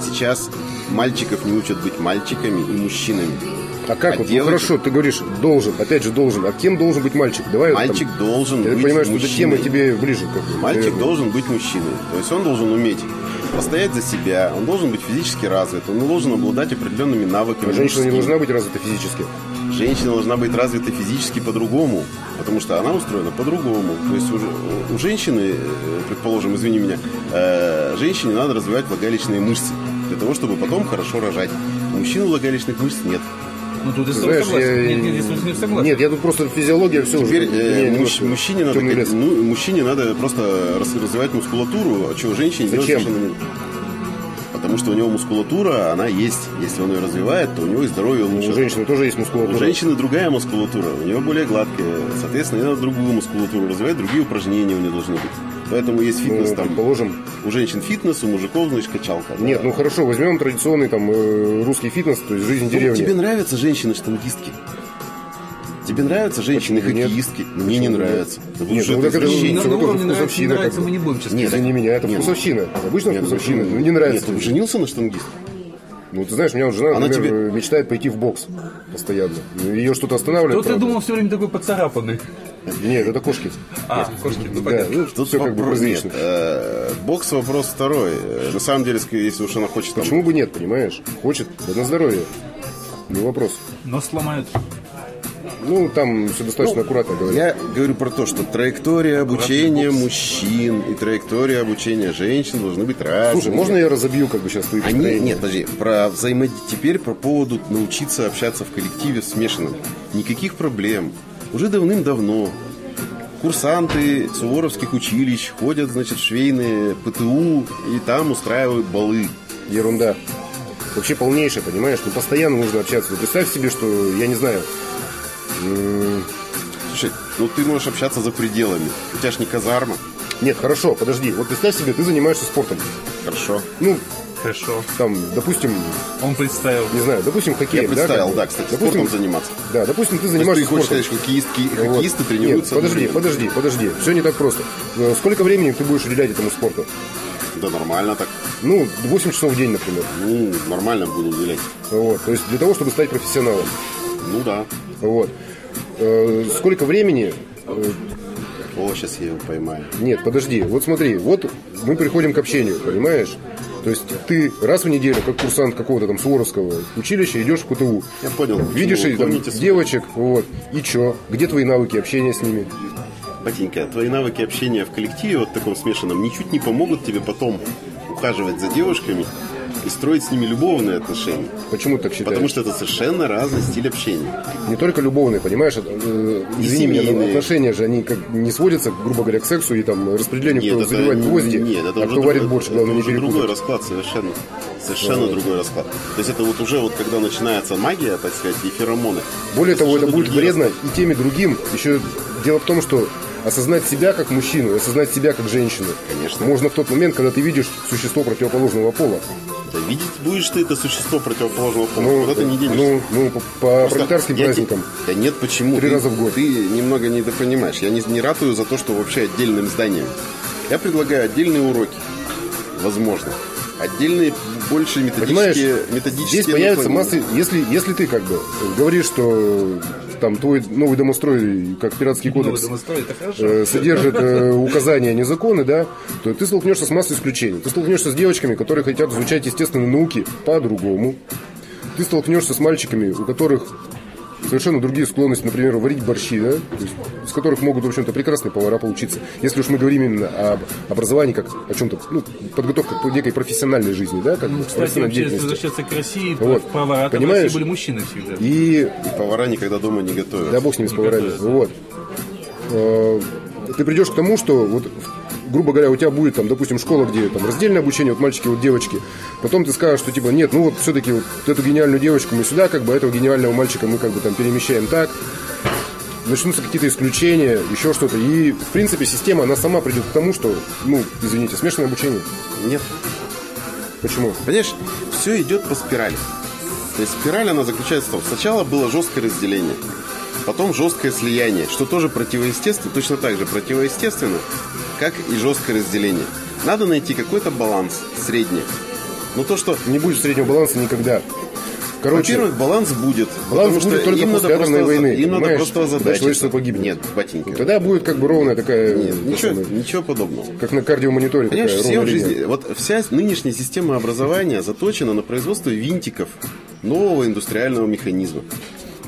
Сейчас мальчиков не учат быть мальчиками и мужчинами а как? А вот, ну, девочек- хорошо, ты говоришь, должен, опять же должен. А кем должен быть мальчик? Давай вот там- Мальчик должен Я быть понимаю, что эта тема тебе ближе. Как Мальчик наверное. должен быть мужчиной. То есть он должен уметь постоять за себя, он должен быть физически развит, он должен обладать определенными навыками. А женщина не должна быть развита физически. Женщина должна быть развита физически по-другому, потому что она устроена по-другому. То есть у, у женщины, э, предположим, извини меня, э, женщине надо развивать влагалищные мышцы для того, чтобы потом хорошо рожать. У мужчин влагалищных мышц нет. Ну тут знаешь, согласен. я- Нет, нет, не согласен. Нет, я тут просто физиология, все Теперь уже. э, муж- мужчине, надо, лес. ну, мужчине надо просто раз- развивать мускулатуру, а чего женщине делать Зачем? совершенно Потому что у него мускулатура, она есть. Если он ее развивает, то у него и здоровье лучше. У женщины тоже есть У мускулатура. женщины другая мускулатура, у нее более гладкая. Соответственно, ей надо другую мускулатуру развивать, другие упражнения у нее должны быть. Поэтому есть фитнес Ну, там. предположим. У женщин фитнес, у мужиков, значит, качалка. да. Нет, ну хорошо, возьмем традиционный там э, русский фитнес, то есть жизнь Ну, деревни. тебе нравятся женщины-штангистки? Тебе нравятся женщины-хоккеистки? Мне не Почему нет? нравятся. Нет, что ну, это так это на равно уровне нравится, не нравится, мы не будем сейчас Нет, Извини меня, это Нет, ну, вкусовщина. Обычно Нет, ну, вкусовщина. Ну, не нравится. Нет, ты женился на штангист? Ну, ты знаешь, у меня вот жена, Она например, тебе- мечтает пойти в бокс постоянно. Ее что-то останавливает. Тут ты думал все время такой поцарапанный. Нет, это кошки. А, кошки, ну Да, ну, Тут все как бы нет, э, бокс вопрос второй. Э, На самом деле, если уж она хочет там Почему бы нет, понимаешь? Хочет, да на здоровье. Не вопрос. Но сломают. Ну, там все достаточно аккуратно говорят. Я говорю про то, что траектория обучения мужчин и траектория обучения женщин должны быть разными. Слушай, можно я разобью как бы сейчас твои Они, нет, подожди, про взаимодействие. Теперь по поводу научиться общаться в коллективе смешанном. Никаких проблем. Уже давным-давно курсанты суворовских училищ ходят, значит, в швейные ПТУ и там устраивают балы. Ерунда. Вообще полнейшая, понимаешь? Ну, постоянно нужно общаться. Ну, представь себе, что, я не знаю, Слушай, ну ты можешь общаться за пределами. У тебя ж не казарма. нет, хорошо, подожди. Вот представь себе, ты занимаешься спортом. Хорошо. Ну, Хорошо. там, допустим, Он представил. не знаю, допустим, хоккей. Я представил, бы. да, кстати, допустим, спортом заниматься. Да, допустим, ты То есть занимаешься ты хочешь спортом. сказать, что хоккеистки, Вот. хоккеисты тренируются Нет, подожди, подожди, подожди. Все не так просто. Э, Сколько времени ты будешь уделять этому спорту? Да нормально так. Ну, 8 часов в день, например. Ну, нормально буду уделять. Вот. То есть для того, чтобы стать профессионалом. Ну да. Вот. Э, Сколько времени О, сейчас я его поймаю. Нет, подожди, вот смотри, вот мы приходим к общению, понимаешь? То есть ты раз в неделю, как курсант какого-то там Суворовского училища, идешь в КТУ. Я понял. Видишь и там девочек, вот, и чё? Где твои навыки общения с ними? Батенька, твои навыки общения в коллективе вот таком смешанном ничуть не помогут тебе потом ухаживать за девушками и строить с ними любовные отношения. Почему ты так считаешь? Потому что это совершенно разный стиль общения. Не только любовные, понимаешь? э, Извини меня, но отношения же, они как не сводятся, грубо говоря, к сексу и там распределению, кто это забивает гвозди, нет, это а кто варит другой- борщ, главное не другой расклад совершенно. Совершенно другой расклад. То есть это вот уже вот когда начинается магия, так сказать, и феромоны. Более того, это будет вредно и тем, и другим. Еще дело в том, что осознать себя как мужчину, осознать себя как женщину. Конечно. Можно в тот момент, когда ты видишь существо противоположного пола. Да видеть будешь ты это существо противоположного пола, Ну, куда ты не денешься. ну, ну, по, по пролетарским праздникам. те- Да нет, почему? Три Ты- раза в год. Ты немного недопонимаешь. Я не, не ратую за то, что вообще отдельным зданием. Я предлагаю отдельные уроки. Возможно. Отдельные, больше Понимаешь, методические, методические здесь появится масса... Если, если ты как бы говоришь, что там твой новый домострой, как пиратский кодекс, э, содержит э, указания, а не законы, да, то ты столкнешься с массой исключений. Ты столкнешься с девочками, которые хотят изучать естественные науки по-другому. Ты столкнешься с мальчиками, у которых совершенно другие склонности, например, варить борщи, да, есть, с которых могут, в общем-то, прекрасные повара получиться. Если уж мы говорим именно об образовании как о чем-то, ну, подготовка к некой профессиональной жизни, да, как Ну, кстати, если деятельности. возвращаться к России, Вот. повара в Понимаешь? России были мужчины всегда. И И повара никогда дома не готовят. Да бог с ними с поварами. Вот. Э, Ты придешь к тому, что вот грубо говоря, у тебя будет там, допустим, школа, где там раздельное обучение, вот мальчики, вот девочки. Потом ты скажешь, что типа, нет, ну вот все-таки вот эту гениальную девочку мы сюда, как бы, а этого гениального мальчика мы как бы там перемещаем так. Начнутся какие-то исключения, еще что-то. И, в принципе, система, она сама придет к тому, что, ну, извините, смешанное обучение. Нет. Почему? Понимаешь, все идет по спирали. То есть спираль, она заключается в том, сначала было жесткое разделение, потом жесткое слияние, что тоже противоестественно, точно так же противоестественно, как и жесткое разделение. Надо найти какой-то баланс средний. Но то, что Не будет среднего баланса никогда. Короче, Во-первых, баланс будет. Баланс потому будет что только им после надо просто- войны, Им надо просто Когда озадачиться. человечество погибнет. Нет, батенька. тогда будет как бы ровная такая, Нет, ничего, самое, ничего подобного. как на кардиомониторе Понимаешь, такая все в жизни, линия. вот вся нынешняя система образования заточена на производство винтиков нового индустриального механизма.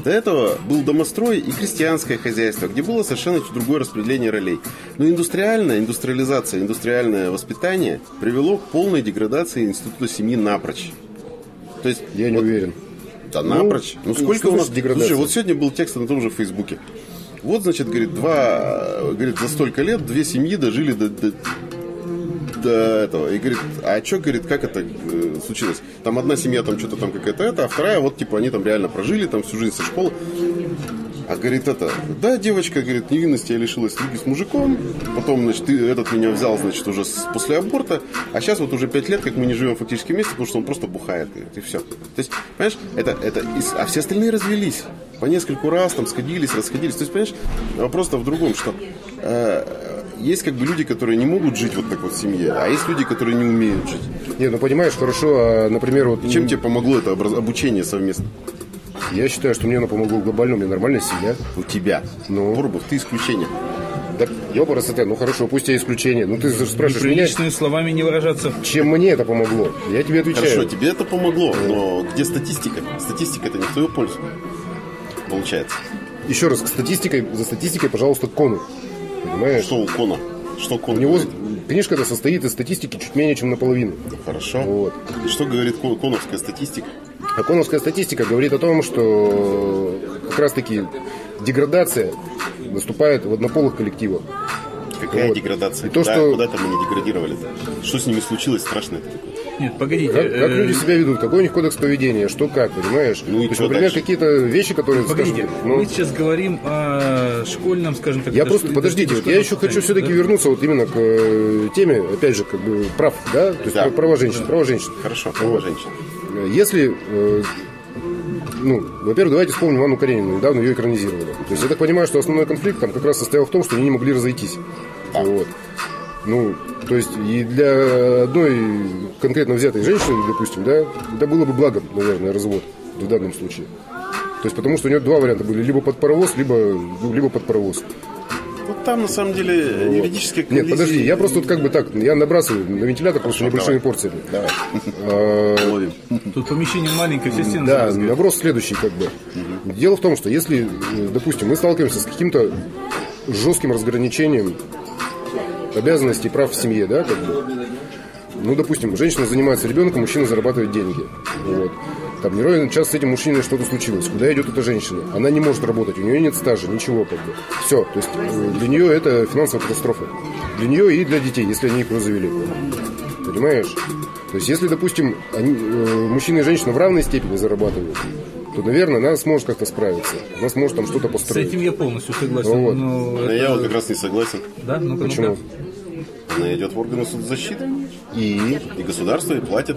До этого был домострой и крестьянское хозяйство, где было совершенно другое распределение ролей. Но индустриальная индустриализация, индустриальное воспитание привело к полной деградации института семьи напрочь. То есть, Я не вот- уверен. да Ну, напрочь. Ну, что сколько у нас... деградация? Слушай, вот сегодня был текст на том же Фейсбуке. Вот, значит, говорит, два... Говорит, за столько лет две семьи дожили до... до до этого. И говорит, а что, говорит, как это э, случилось? Там одна семья там что-то там какая-то это, а вторая вот, типа, они там реально прожили там всю жизнь со школы. А говорит это, да, девочка, говорит, невинности я лишилась любви с мужиком, потом, значит, ты, этот меня взял, значит, уже с- после аборта, а сейчас вот уже пять лет, как мы не живем фактически вместе, потому что он просто бухает, говорит, и все. То есть, понимаешь, это, это, из- а все остальные развелись. По нескольку раз там сходились, расходились. То есть, понимаешь, вопрос-то в другом, что э, есть как бы люди, которые не могут жить вот так вот в семье, а есть люди, которые не умеют жить. Не, ну понимаешь, хорошо, а, например, вот... Чем тебе помогло это образ- обучение совместно? Я считаю, что мне оно помогло глобально, у меня нормальная семья. У тебя. Ну. Бурбов, ты исключение. Так, ёпарасоте, ну хорошо, пусть я исключение. Ну ты же спрашиваешь меня, Неприличными словами не выражаться. чем мне это помогло? Я тебе отвечаю. Хорошо, тебе это помогло, но где статистика? Статистика это не в твою пользу. Получается. Еще раз, к статистикой, за статистикой, пожалуйста, к кону. Понимаешь? Что у Кона? Что Кон У него говорит? книжка эта состоит из статистики чуть менее, чем наполовину. Хорошо. Вот. И что говорит кон- коновская статистика? А коновская статистика говорит о том, что как раз-таки деградация наступает в однополых коллективах. Какая Вот. деградация? И то, Куда- что- Куда-то мы не деградировали Что с ними случилось страшное такое? Нет, погодите. Как, как э, люди себя ведут, какой у них кодекс поведения, что как, понимаешь? Ну и То есть, например, дальше? какие-то вещи, которые Погодите, скажут, ну, мы сейчас говорим о школьном, скажем так... Я просто, подождите, вот я еще хочу все-таки да? вернуться вот именно к э, теме, опять же, как бы прав, да, то есть Да. права женщин, права женщин. Хорошо, права Вот. женщин. Если, э, ну, во-первых, давайте вспомним Анну Каренину, недавно ее экранизировали. То есть я так понимаю, что основной конфликт там как раз состоял в том, что они не могли разойтись. Вот. Ну, то есть и для одной конкретно взятой женщины, допустим, да, это было бы благом, наверное, развод в данном случае. То есть потому что у нее два варианта были, либо под паровоз, либо, ну, либо под паровоз. Ну, там, на самом деле, юридическая Нет, коллизия- подожди, я просто вот как бы так, я набрасываю на вентилятор просто небольшими давай. порциями. Давай, А, ловим. Тут помещение маленькое, все стены Да, наброс следующий как бы. Дело в том, что если, э, допустим, мы сталкиваемся с каким-то жестким разграничением обязанностей и прав в семье, да, как бы. Ну, допустим, женщина занимается ребенком, мужчина зарабатывает деньги. Вот. Там не ровен час с этим мужчиной что-то случилось. Куда идет эта женщина? Она не может работать, у нее нет стажа, ничего как бы. Все. То есть э, для нее это финансовая катастрофа. Для нее и для детей, если они их уже завели. Понимаешь? То есть, если, допустим, они, э, мужчина и женщина в равной степени зарабатывают, то, наверное, она сможет как-то справиться. Она сможет там что-то С построить. этим я полностью согласен. Вот. но А это- я вот как раз не согласен. Да? Ну-ка, Почему? ну-ка. Она идет в органы соцзащиты. И И государство ей платит.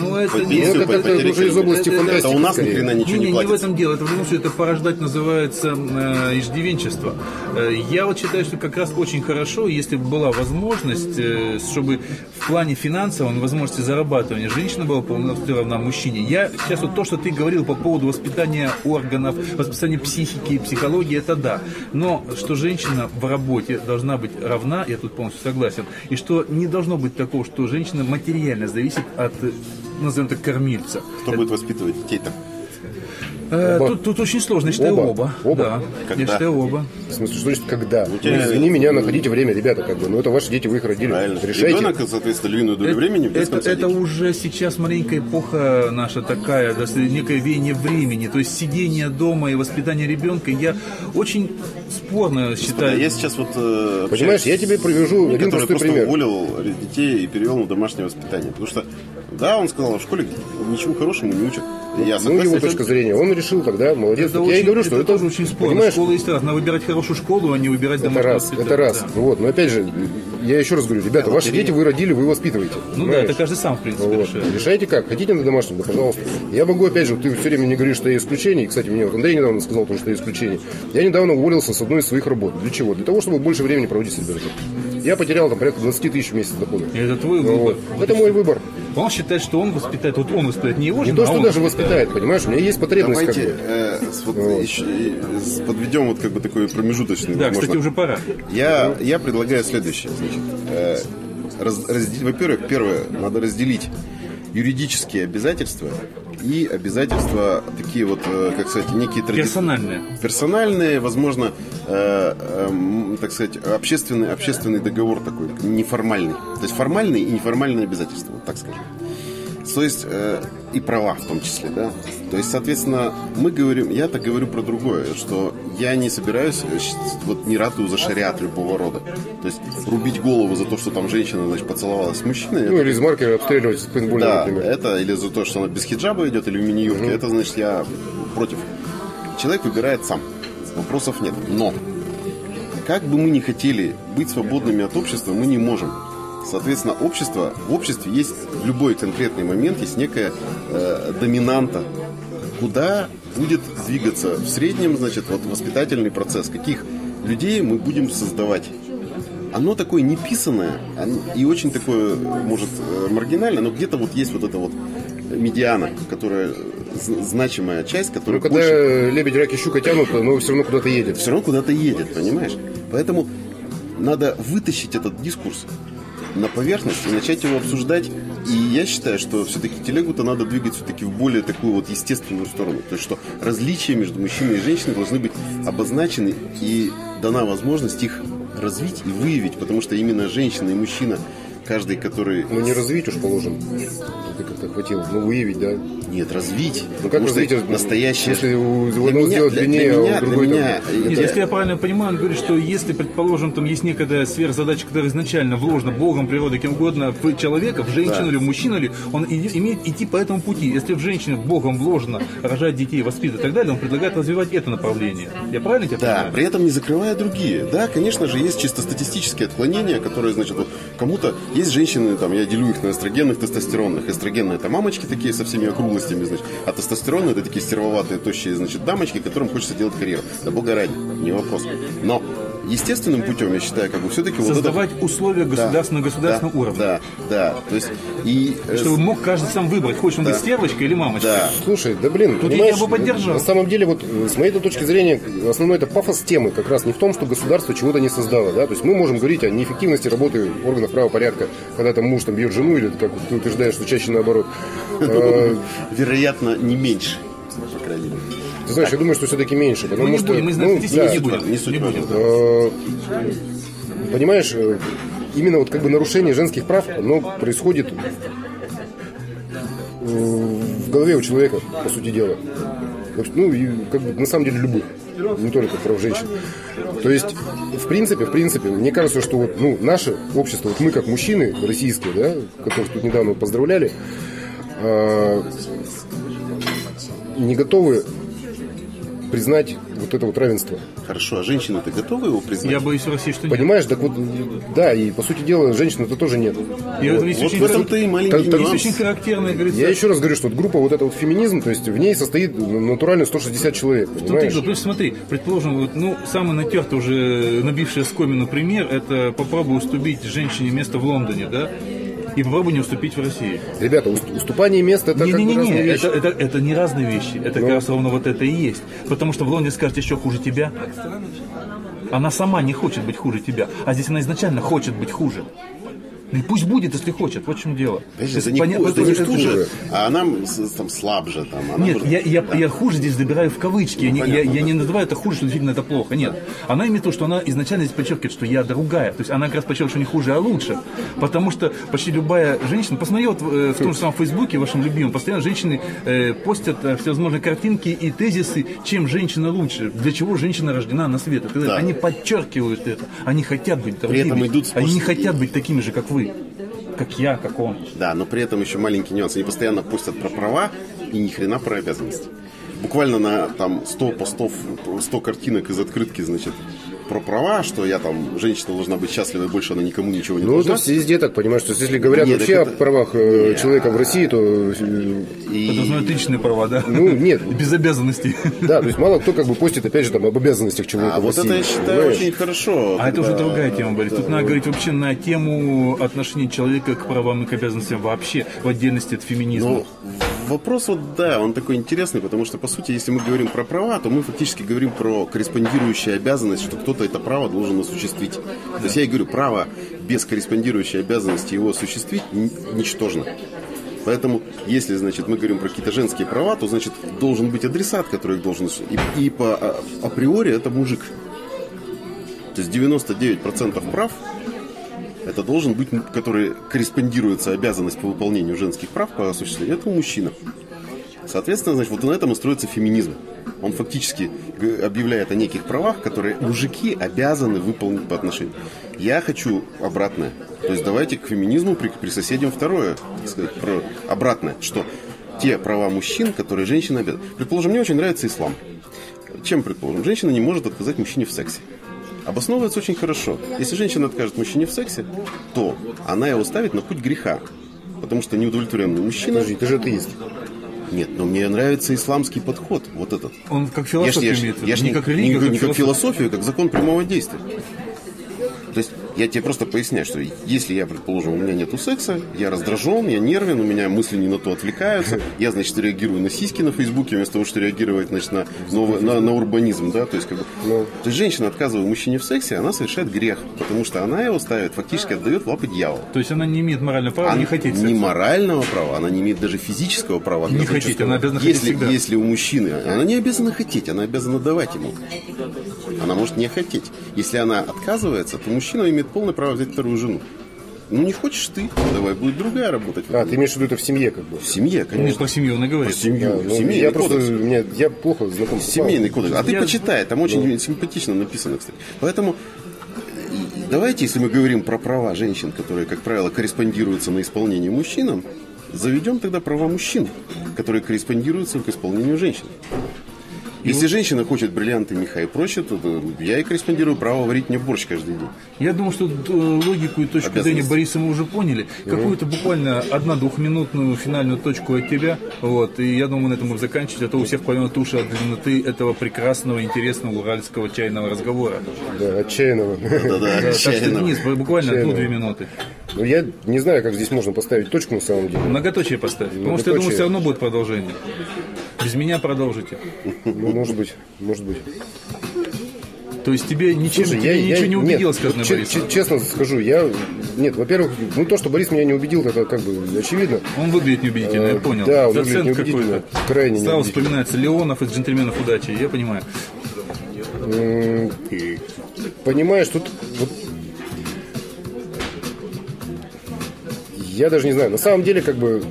Ну, это По это по ипотеке. уже из области Это- это- фантастики. Это у нас ни скорее. хрена ничего не, не, не, не в платится. этом дело. Это в любом случае это порождать называется э, иждивенчество. Э, я вот считаю, что как раз очень хорошо, если бы была возможность, э, чтобы в плане финансовом возможности зарабатывания женщина была полностью равна мужчине. Я сейчас вот то, что ты говорил по поводу воспитания органов, воспитания психики и психологии, это да. Но что женщина в работе должна быть равна, я тут полностью согласен. И что не должно быть такого, что женщина материально зависит от, назовем так, кормильца. Кто будет воспитывать детей-то? Э, Оба. Тут, тут очень сложно, я считаю Оба. оба. Оба? Да, Когда? я считаю оба. в смысле, что значит когда? Ну, тебя- извини меня, находите время, ребята, как бы. Ну, это ваши дети, вы их родили. Правильно. Решайте. Ребенок, соответственно, львиную долю времени в это, детском это садике. уже сейчас маленькая эпоха наша такая, да, некое веяние времени. То есть сидение дома и воспитание ребенка я очень спорно считаю. я сейчас вот... э, Понимаешь, я тебе привяжу один простой просто пример. уволил детей и перевел на домашнее воспитание. Потому что, да, он сказал, в школе ничего хорошему не учат. И я Ну, согласен, его точка зрения. Он решил тогда, молодец. Это я и очень- говорю, что это это, тоже очень спорно. понимаешь, Школа есть раз. Надо выбирать хорошую школу, а не выбирать это домашнее раз, воспитание. это раз. Да. Вот, но опять же, я еще раз говорю, ребята, ваши дети вы родили, вы воспитываете. Ну да, понимаешь? это каждый сам, в принципе, Вот. решает. Решайте как. Хотите на домашнем, да пожалуйста. Я могу, опять же, ты все время не говоришь, что я исключение. И, кстати, мне вот Андрей недавно сказал, что я исключение. Я недавно уволился с одной из своих работ. Для чего? Для того, чтобы больше времени проводить с ребенком. Я потерял там порядка 20 тысяч в месяц дохода. И Это твой Ну, выбор. вот. Это мой выбор. Он считает, что он воспитает, вот он воспитает, не его Не жена, то, а что даже воспитает. воспитает, понимаешь? У меня есть потребность как Давайте бы. э, с- вот еще, и с- подведем вот как бы такой промежуточный. Да, возможно. кстати, уже пора. Я, я предлагаю следующее. Значит, э, раз- во-первых, первое, надо разделить юридические обязательства и обязательства такие вот, э, как сказать, некие тради- Персональное. персональные, возможно, э, эм, так сказать, общественный, общественный договор такой, неформальный. То есть формальные и неформальные обязательства, вот так скажем. То есть э, и права в том числе, да. То есть, соответственно, мы говорим, я так говорю про другое, что я не собираюсь э, вот не ратую за шариат любого рода. То есть рубить голову за то, что там женщина, значит, поцеловалась с мужчиной. Ну, это- или из маркера обстреливать с да, например. это или за то, что она без хиджаба идет, или в мини-юбке, это значит я против. Человек выбирает сам. Вопросов нет. Но как бы мы ни хотели быть свободными от общества, мы не можем. Соответственно, общество, в обществе есть в любой конкретный момент есть некая э, доминанта, куда будет двигаться в среднем, значит, вот воспитательный процесс, каких людей мы будем создавать. оно такое неписанное оно- и очень такое, может, э, маргинальное, но где-то вот есть вот эта вот медиана, которая значимая часть, которая Ну, когда больше лебедь, рак и щука тянут, но все равно куда-то едет. все равно куда-то едет, понимаешь? Поэтому надо вытащить этот дискурс на поверхность и начать его обсуждать. И я считаю, что все-таки телегу-то надо двигать все-таки в более такую вот естественную сторону. То есть, что различия между мужчиной и женщиной должны быть обозначены и дана возможность их развить и выявить, потому что именно женщина и мужчина, каждый, который... Ну, не развить уж положим. Ты как-то хватил. Ну, выявить, да. Нет, развить. Ну, как развить? настоящее... Если у Для одного меня- сделать для- длиннее, а у меня- там- меня Нет, это- если я правильно понимаю, он говорит, что если, предположим, там есть некая сверхзадача, которая изначально вложена Богом, природой, кем угодно, в человека, в женщину Да. или в мужчину, или он и- имеет идти по этому пути. Если в женщине Богом вложено рожать детей, воспитывать и так далее, он предлагает развивать это направление. Я правильно тебя Да, понимаю? при этом не закрывая другие. Да, конечно же, есть чисто статистические отклонения, которые, значит, вот кому-то есть женщины, там, я делю их на эстрогенных, тестостеронных. Эстрогенные это мамочки такие со всеми округлостями, значит, а тестостеронные это такие стервоватые, тощие, значит, дамочки, которым хочется делать карьеру. Да бога ради, не вопрос. Но естественным путем, я считаю, как бы все-таки вот это... Создавать условия государственного, государственного да, уровня. Да, да, то есть и... э, Чтобы мог каждый сам выбрать, хочет он Да. быть стервочкой или мамочкой. Да, Слушай, да блин, Тут я бы поддержал. на самом деле, вот э, с моей точки зрения, основной это пафос темы, как раз не в том, что государство чего-то не создало, да, то есть мы можем говорить о неэффективности работы органов правопорядка, когда там муж там бьет жену, или как ты утверждаешь, что чаще наоборот. Э, вероятно, не меньше, по крайней мере. Ты знаешь, я думаю, что все-таки меньше, потому Мы не что... будем, мы ну, да, не будем. Не суть Не будем. Э, Понимаешь, э, именно вот как бы нарушение женских прав, оно происходит в голове у человека, по сути дела. Ну, и как бы на самом деле любых, не только прав женщин. То есть, в принципе, в принципе, мне кажется, что вот, ну, наше общество, вот мы как мужчины российские, да, которых тут недавно поздравляли, э, не готовы признать вот это вот равенство. Хорошо, а женщины-то готовы его признать? Я боюсь в России, что нет. Понимаешь, так вот, да, и по сути дела, женщин это тоже нет. И в этом есть Вот очень в этом-то и маленький Есть нюанс. очень характерная, говорится, Я еще раз говорю, что вот группа вот эта вот феминизм, то есть в ней состоит натурально 160 человек, ты понимаешь? говорил, плюс смотри, предположим, вот, ну, самый натертый уже набивший скомину пример, это попробуй уступить женщине место в Лондоне, да, и попробуй не уступить в России. Ребята, уст- уступание места это как бы Не-не-не, разные вещи. это, это, это не разные вещи. Это Ну. как раз ровно вот это и есть. Потому что в Лондоне скажет еще хуже тебя. Она сама не хочет быть хуже тебя. А здесь она изначально хочет быть хуже. Ну и пусть будет, если хочет. Вот в чем дело. Подожди, это не, поня- хуже, вот это не это хуже, хуже. а она там слабже. Там, она Нет, может- я, я, Да. я хуже здесь забираю в кавычки. Я, не- я, понятно, я да. не называю это хуже, что действительно это плохо. Нет. Она имеет то, что она изначально здесь подчеркивает, что я другая. То есть она как раз подчеркивает, что не хуже, а лучше. Потому что почти любая женщина, посмотри вот э, в том же самом Фейсбуке, вашем любимом, постоянно женщины э, постят э, всевозможные картинки и тезисы, чем женщина лучше, для чего женщина рождена на свет. Да. Они подчеркивают это. Они хотят быть другими. Они не хотят быть такими же, как вы. Как я, как он. Да, но при этом еще маленький нюанс. Они постоянно постят про права и ни хрена про обязанности. Буквально на там 100 постов, 100 картинок из открытки, значит, про права, что я там, женщина должна быть счастлива, и больше она никому ничего не Ну, должна. это везде так, понимаешь, то есть если говорят Нет, вообще это- о правах э, человека в России, то, э, И- Подразумевают личные права, да? ну, нет, Без обязанностей. да, то есть мало кто как бы постит, опять же, там, об обязанностях человека А в вот России, это я считаю понимаешь? очень хорошо. А это уже другая тема, Борис. Тут надо говорить вообще на тему отношения человека к правам и к обязанностям вообще, в отдельности от феминизма. Ну, вопрос вот, да, он такой интересный, потому что, по сути, если мы говорим про права, то мы фактически говорим про корреспондирующую обязанность, что кто-то это право должен осуществить. То есть я и говорю, право без корреспондирующей обязанности его осуществить ничтожно. Поэтому, если, значит, мы говорим про какие-то женские права, то, значит, должен быть адресат, который их должен... И, и по а- априори это мужик. То есть 99% прав это должен быть, который корреспондируется обязанность по выполнению женских прав по осуществлению, это мужчина. Соответственно, значит, вот на этом и строится феминизм. Он фактически объявляет о неких правах, которые мужики обязаны выполнить по отношению. Я хочу обратное. То есть давайте к феминизму при, присоседим второе, так сказать, про обратное, что те права мужчин, которые женщины обязаны. Предположим, мне очень нравится ислам. Чем, предположим, женщина не может отказать мужчине в сексе. Обосновывается очень хорошо. Если женщина откажет мужчине в сексе, то она его ставит на путь греха. Потому что неудовлетворенный мужчина... Подожди, ты же атеист. Нет, но мне нравится исламский подход, вот этот. Он как Я ж- философию я ж- имеет в виду, я ж не как религию, не, как не как философию. философию, как закон прямого действия. Я тебе просто поясняю, что если я, предположим, у меня нету секса, я раздражен, я нервен, у меня мысли не на то отвлекаются, я, значит, реагирую на сиськи на Фейсбуке, вместо того, что реагировать, значит, на, новый, на, на урбанизм, да, то есть, как бы, Ну. то есть женщина, отказывая мужчине в сексе, она совершает грех, потому что она его ставит, фактически отдает в лапы дьявола. То есть она не имеет морального права Она не хотеть не секса. морального права, она не имеет даже физического права. Не хотеть, она обязана хотеть если, всегда. Если у мужчины, она не обязана хотеть, она обязана давать ему. Она может не хотеть. Если она отказывается, то мужчина имеет полное право взять вторую жену. Ну не хочешь ты, давай будет другая работать. А, ты имеешь в виду это в семье, как бы? В семье, Нет, конечно. про семью он и говорит. Семью, А, ну, семейный я просто, кодекс. у меня, я плохо знаком с Семейный кодекс. А ты Я- почитай, там очень симпатично написано, кстати. Поэтому давайте, если мы говорим про права женщин, которые, как правило, корреспондируются на исполнение мужчинам, заведем тогда права мужчин, которые корреспондируются к исполнению женщин. Если женщина хочет бриллианты, меха и прочее, то я и корреспондирую право варить мне борщ каждый день. Я думаю, что э, логику и точку зрения Бориса мы уже поняли. Какую-то буквально одна-двухминутную финальную точку от тебя. Вот. И я думаю, на этом мы заканчивать, а то у всех поймет уши от длинноты этого прекрасного, интересного уральского чайного разговора. Да, отчаянного. Да-да, Да, так что. Денис, буквально одну-две минуты. Ну, я не знаю, как здесь можно поставить точку на самом деле. Многоточие поставь. Потому что я думаю, все равно будет продолжение. Без меня продолжите. Ну, может быть, может быть. То есть тебе ничем, Слушай, тебе ничего не убедило, нет, сказанное вот че- Честно скажу, я... Нет, во-первых, ну то, что Борис меня не убедил, это как бы очевидно. Он выглядит неубедительно, я Э, понял. да, он Зацент выглядит неубедительно, крайне неубедительно. вспоминается Леонов из «Джентльменов удачи», я понимаю. Понимаешь, тут вот... Я даже не знаю, на самом деле, как бы,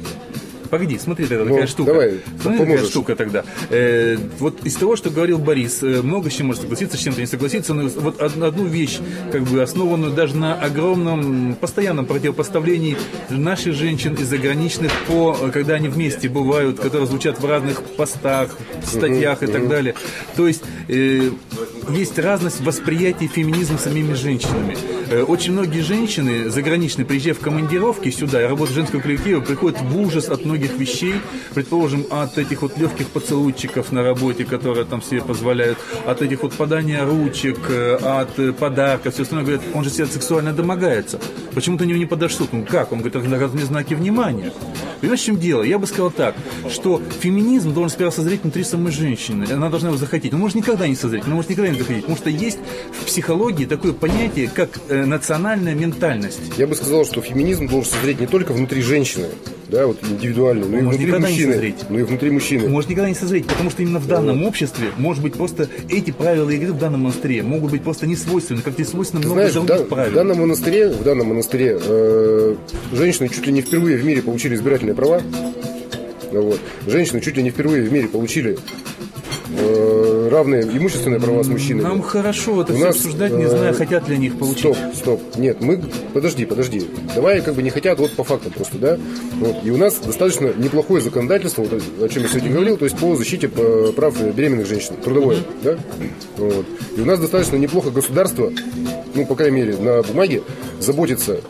Погоди, смотри, это Ну, такая штука. давай, Смотри, такая поможешь. штука тогда. Э, вот из того, что говорил Борис, э, много с чем может согласиться, с чем-то не согласиться, но вот од- одну вещь, как бы основанную даже на огромном постоянном противопоставлении наших женщин и заграничных по, когда они вместе бывают, которые звучат в разных постах, статьях и так далее. То есть э, есть разность восприятия феминизма самими женщинами. Э, Очень многие женщины заграничные, приезжая в командировки сюда и работают женского коллектива, приходят в ужас от многих вещей, предположим, от этих вот легких поцелуйчиков на работе, которые там себе позволяют, от этих вот подания ручек, э, от э, подарков, все остальное. Говорят, он же себя сексуально домогается. Почему ты него не подашь? Ну как? Он говорит, это наказанные знаки внимания. Понимаешь, в чем дело? Я бы сказал так, что феминизм должен сперва созреть внутри самой женщины. Она должна его захотеть. Он может никогда не созреть, он может никогда не захотеть. Потому что есть в психологии такое понятие, как э, национальная ментальность. я бы сказал, что феминизм должен созреть не только внутри женщины, да, вот индивидуально, но и внутри мужчины. Ну и внутри мужчины. Может никогда не созреть, потому что именно в данном обществе, может быть, просто эти правила игры в данном монастыре могут быть просто не свойственны, как не свойственно много знаешь, в, других в правил. данном монастыре, в данном монастыре э, женщины чуть ли не впервые в мире получили избирательные права. Вот. Женщины чуть ли не впервые в мире получили э, равные имущественные права с мужчинами. Нам хорошо это У все нас, обсуждать, не э, зная, хотят ли они их получить. Стоп, стоп. Нет, мы... Подожди, подожди. Давай как бы не хотят, вот по фактам просто, да? Вот. И у нас достаточно неплохое законодательство, вот, о чем я сегодня говорил, то есть по защите прав беременных женщин, трудовое, да? Вот. И у нас достаточно неплохо государство, ну, по крайней мере, на бумаге, заботится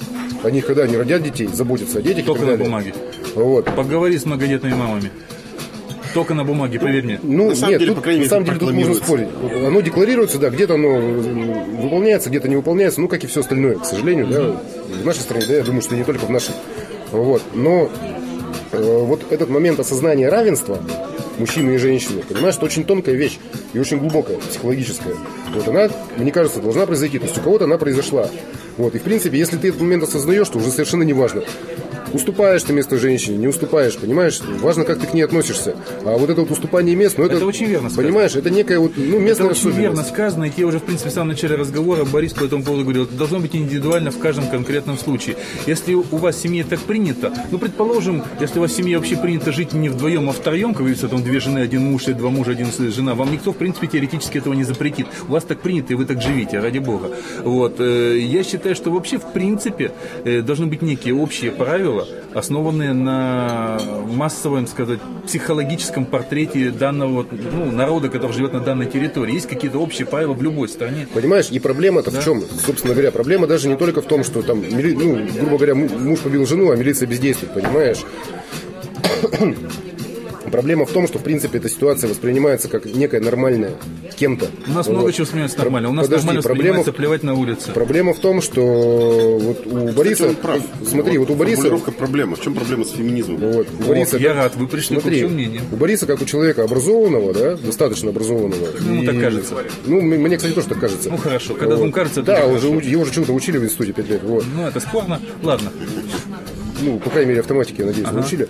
о них, когда они родят детей, заботится о детях Только на бумаге. Вот. Поговори с многодетными мамами. Только на бумаге, поверь мне. Ну, На самом нет, деле, тут, по крайней на мере, самом это деле тут можно спорить. Вот Оно декларируется, да, где-то оно выполняется, где-то не выполняется, ну, как и все остальное, к сожалению, да, в нашей стране, да, я думаю, что и не только в нашей. Вот, но э, вот этот момент осознания равенства мужчины и женщины, понимаешь, это очень тонкая вещь и очень глубокая, психологическая. Вот она, мне кажется, должна произойти, то есть у кого-то она произошла. Вот, и в принципе, если ты этот момент осознаешь, то уже совершенно не важно, уступаешь ты место женщине, не уступаешь, понимаешь, важно, как ты к ней относишься. А вот это вот уступание мест, ну это, Это очень верно сказано. Понимаешь, это некая вот, ну, Это местная очень особенность. верно сказано, и тебе уже, в принципе, в самом начале разговора Борис по этому поводу говорил, это должно быть индивидуально в каждом конкретном случае. Если у вас в семье так принято, ну, предположим, если у вас в семье вообще принято жить не вдвоем, а втроем, как говорится, там две жены, один муж, или два мужа, один жена, вам никто, в принципе, теоретически этого не запретит. У вас так принято, и вы так живите, ради бога. Вот. э, Я считаю, что вообще, в принципе, э, должны быть некие общие правила, основанные на массовом, сказать, психологическом портрете данного ну, народа, который живет на данной территории. Есть какие-то общие правила в любой стране. Понимаешь, и проблема-то в чем? Собственно говоря, проблема даже не только в том, что там, ну, грубо говоря, му- муж побил жену, а милиция бездействует, понимаешь? Проблема в том, что, в принципе, эта ситуация воспринимается как некая нормальная кем-то. У нас вот. много чего воспринимается нормально. У нас Подожди, нормально проблема, плевать на улице. Проблема в том, что вот у Бориса... Кстати, прав. Смотри, вот, вот у Бориса... Проблема. В чем проблема с феминизмом? Вот, у Бориса, я рад, вы пришли смотри, к мнению. У Бориса, как у человека образованного, да, достаточно образованного. Ну, и... так кажется. Ну, мне, кстати, тоже так кажется. Ну, хорошо. Когда вот. вам кажется, Да, уже, его уже чему-то учили в институте 5 лет. Вот. Ну, это спорно. Ладно. Ну, по крайней мере, автоматики, я надеюсь, ага. научили.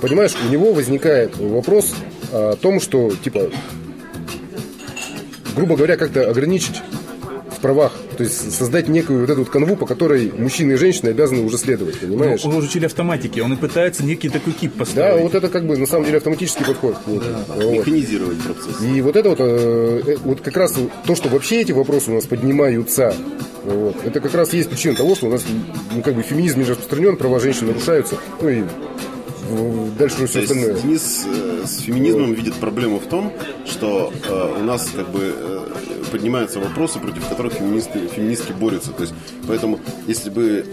Э, понимаешь, у него возникает вопрос о том, что, типа, грубо говоря, как-то ограничить в правах, то есть создать некую вот эту вот канву, по которой мужчины и женщины обязаны уже следовать, понимаешь? Ну, он учили автоматики, он и пытается некий такой кип поставить. Да, вот это как бы на самом деле автоматический подход. Да. Вот. Механизировать процесс. И вот это вот, э, вот как раз то, что вообще эти вопросы у нас поднимаются, вот, это как раз есть причина того, что у нас ну, как бы феминизм не распространен, права женщин нарушаются, ну и дальше все остальное. Денис э, с феминизмом видит проблему в том, что э, у нас как бы э, поднимаются вопросы, против которых феминисты, феминистки борются. То есть, поэтому, если бы,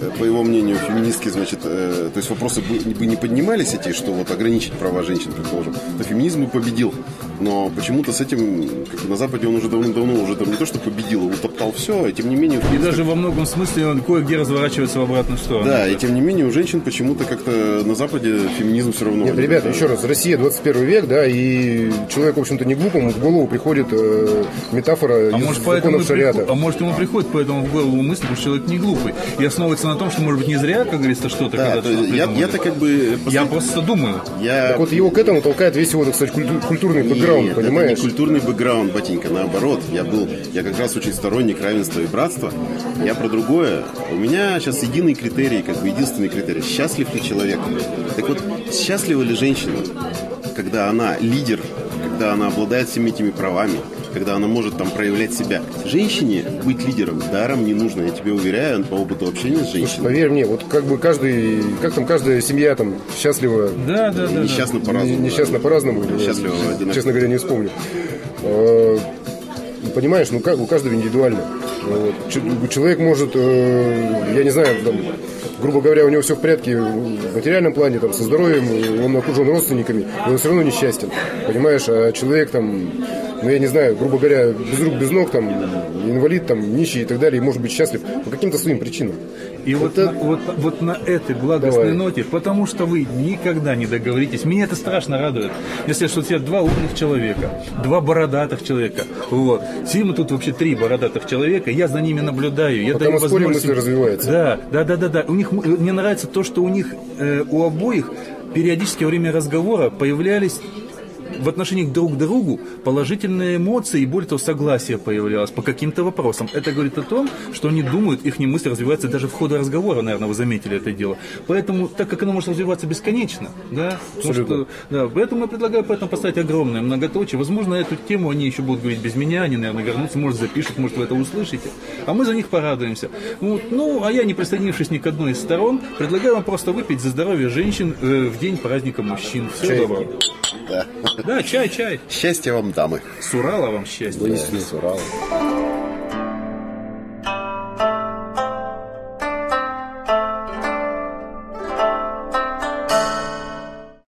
э, по его мнению, феминистки, значит, э, то есть вопросы бы, бы не поднимались эти, что вот ограничить права женщин, предположим, то феминизм бы победил. Но почему-то с этим, как бы на Западе он уже давным-давно уже там не то, что победил, утоптал все, и тем не менее... И даже во многом смысле он кое-где разворачивается в обратную сторону. Да, и тем не менее у женщин почему-то как-то на Западе феминизм все равно... Нет, ребята, еще раз, Россия 21 век, да, и человек, в общем-то, не глупому в голову приходит э, метафора а может, поэтому шариата. А может, ему приходит поэтому в голову мысль, потому что человек не глупый. И основывается на том, что, может быть, не зря, как говорится, что-то. Да, то я, я-то как бы... Я просто думаю. Я... Так вот его к этому толкает весь его, так сказать, культурный бэкграунд, Нет, понимаешь? Это не культурный бэкграунд, батенька, наоборот. Я был, я как раз очень сторонник равенства и братства. Я про другое. У меня сейчас единый критерий, как бы единственный критерий. Счастлив ли человек? Так вот, счастлива ли женщина, когда она лидер, когда она обладает всеми этими правами, когда она может там проявлять себя. Женщине быть лидером даром не нужно, я тебе уверяю, по опыту общения с женщиной. Слушай, поверь мне, вот как бы каждый, как там каждая семья там счастлива. Да, да, да. Несчастно да. по-разному. Несчастно да. по-разному. Счастливо одинаково. Честно говоря, не вспомню. А, понимаешь, ну как у каждого индивидуально. Вот. Человек может, э, я не знаю, там, грубо говоря, у него все в порядке в материальном плане, там, со здоровьем, он окружен родственниками, но он все равно несчастен. Понимаешь, а человек там ну, я не знаю, грубо говоря, без рук, без ног, там, инвалид, там, нищий и так далее, и может быть счастлив по каким-то своим причинам. И вот, это... на, вот, вот на этой благостной Давай. ноте, потому что вы никогда не договоритесь, меня это страшно радует, если что у тебя два умных человека, два бородатых человека, вот, Сима тут вообще три бородатых человека, я за ними наблюдаю, я Потому даю возможность... мысль развивается. Да, да, да, да, да, у них, мне нравится то, что у них, э, у обоих периодически во время разговора появлялись в отношении друг к другу положительные эмоции и более того согласие появлялось по каким-то вопросам. Это говорит о том, что они думают, их мысли развиваются даже в ходе разговора, наверное, вы заметили это дело. Поэтому, так как оно может развиваться бесконечно, да, что, да, поэтому я предлагаю поэтому поставить огромное многоточие. Возможно, эту тему они еще будут говорить без меня, они, наверное, вернутся, может, запишут, может, вы это услышите. А мы за них порадуемся. Вот. Ну, а я, не присоединившись ни к одной из сторон, предлагаю вам просто выпить за здоровье женщин э, в день праздника мужчин. Всего доброго. Да. Да, чай, чай. Счастья вам, дамы. С Урала вам счастье. Воистину с Урала.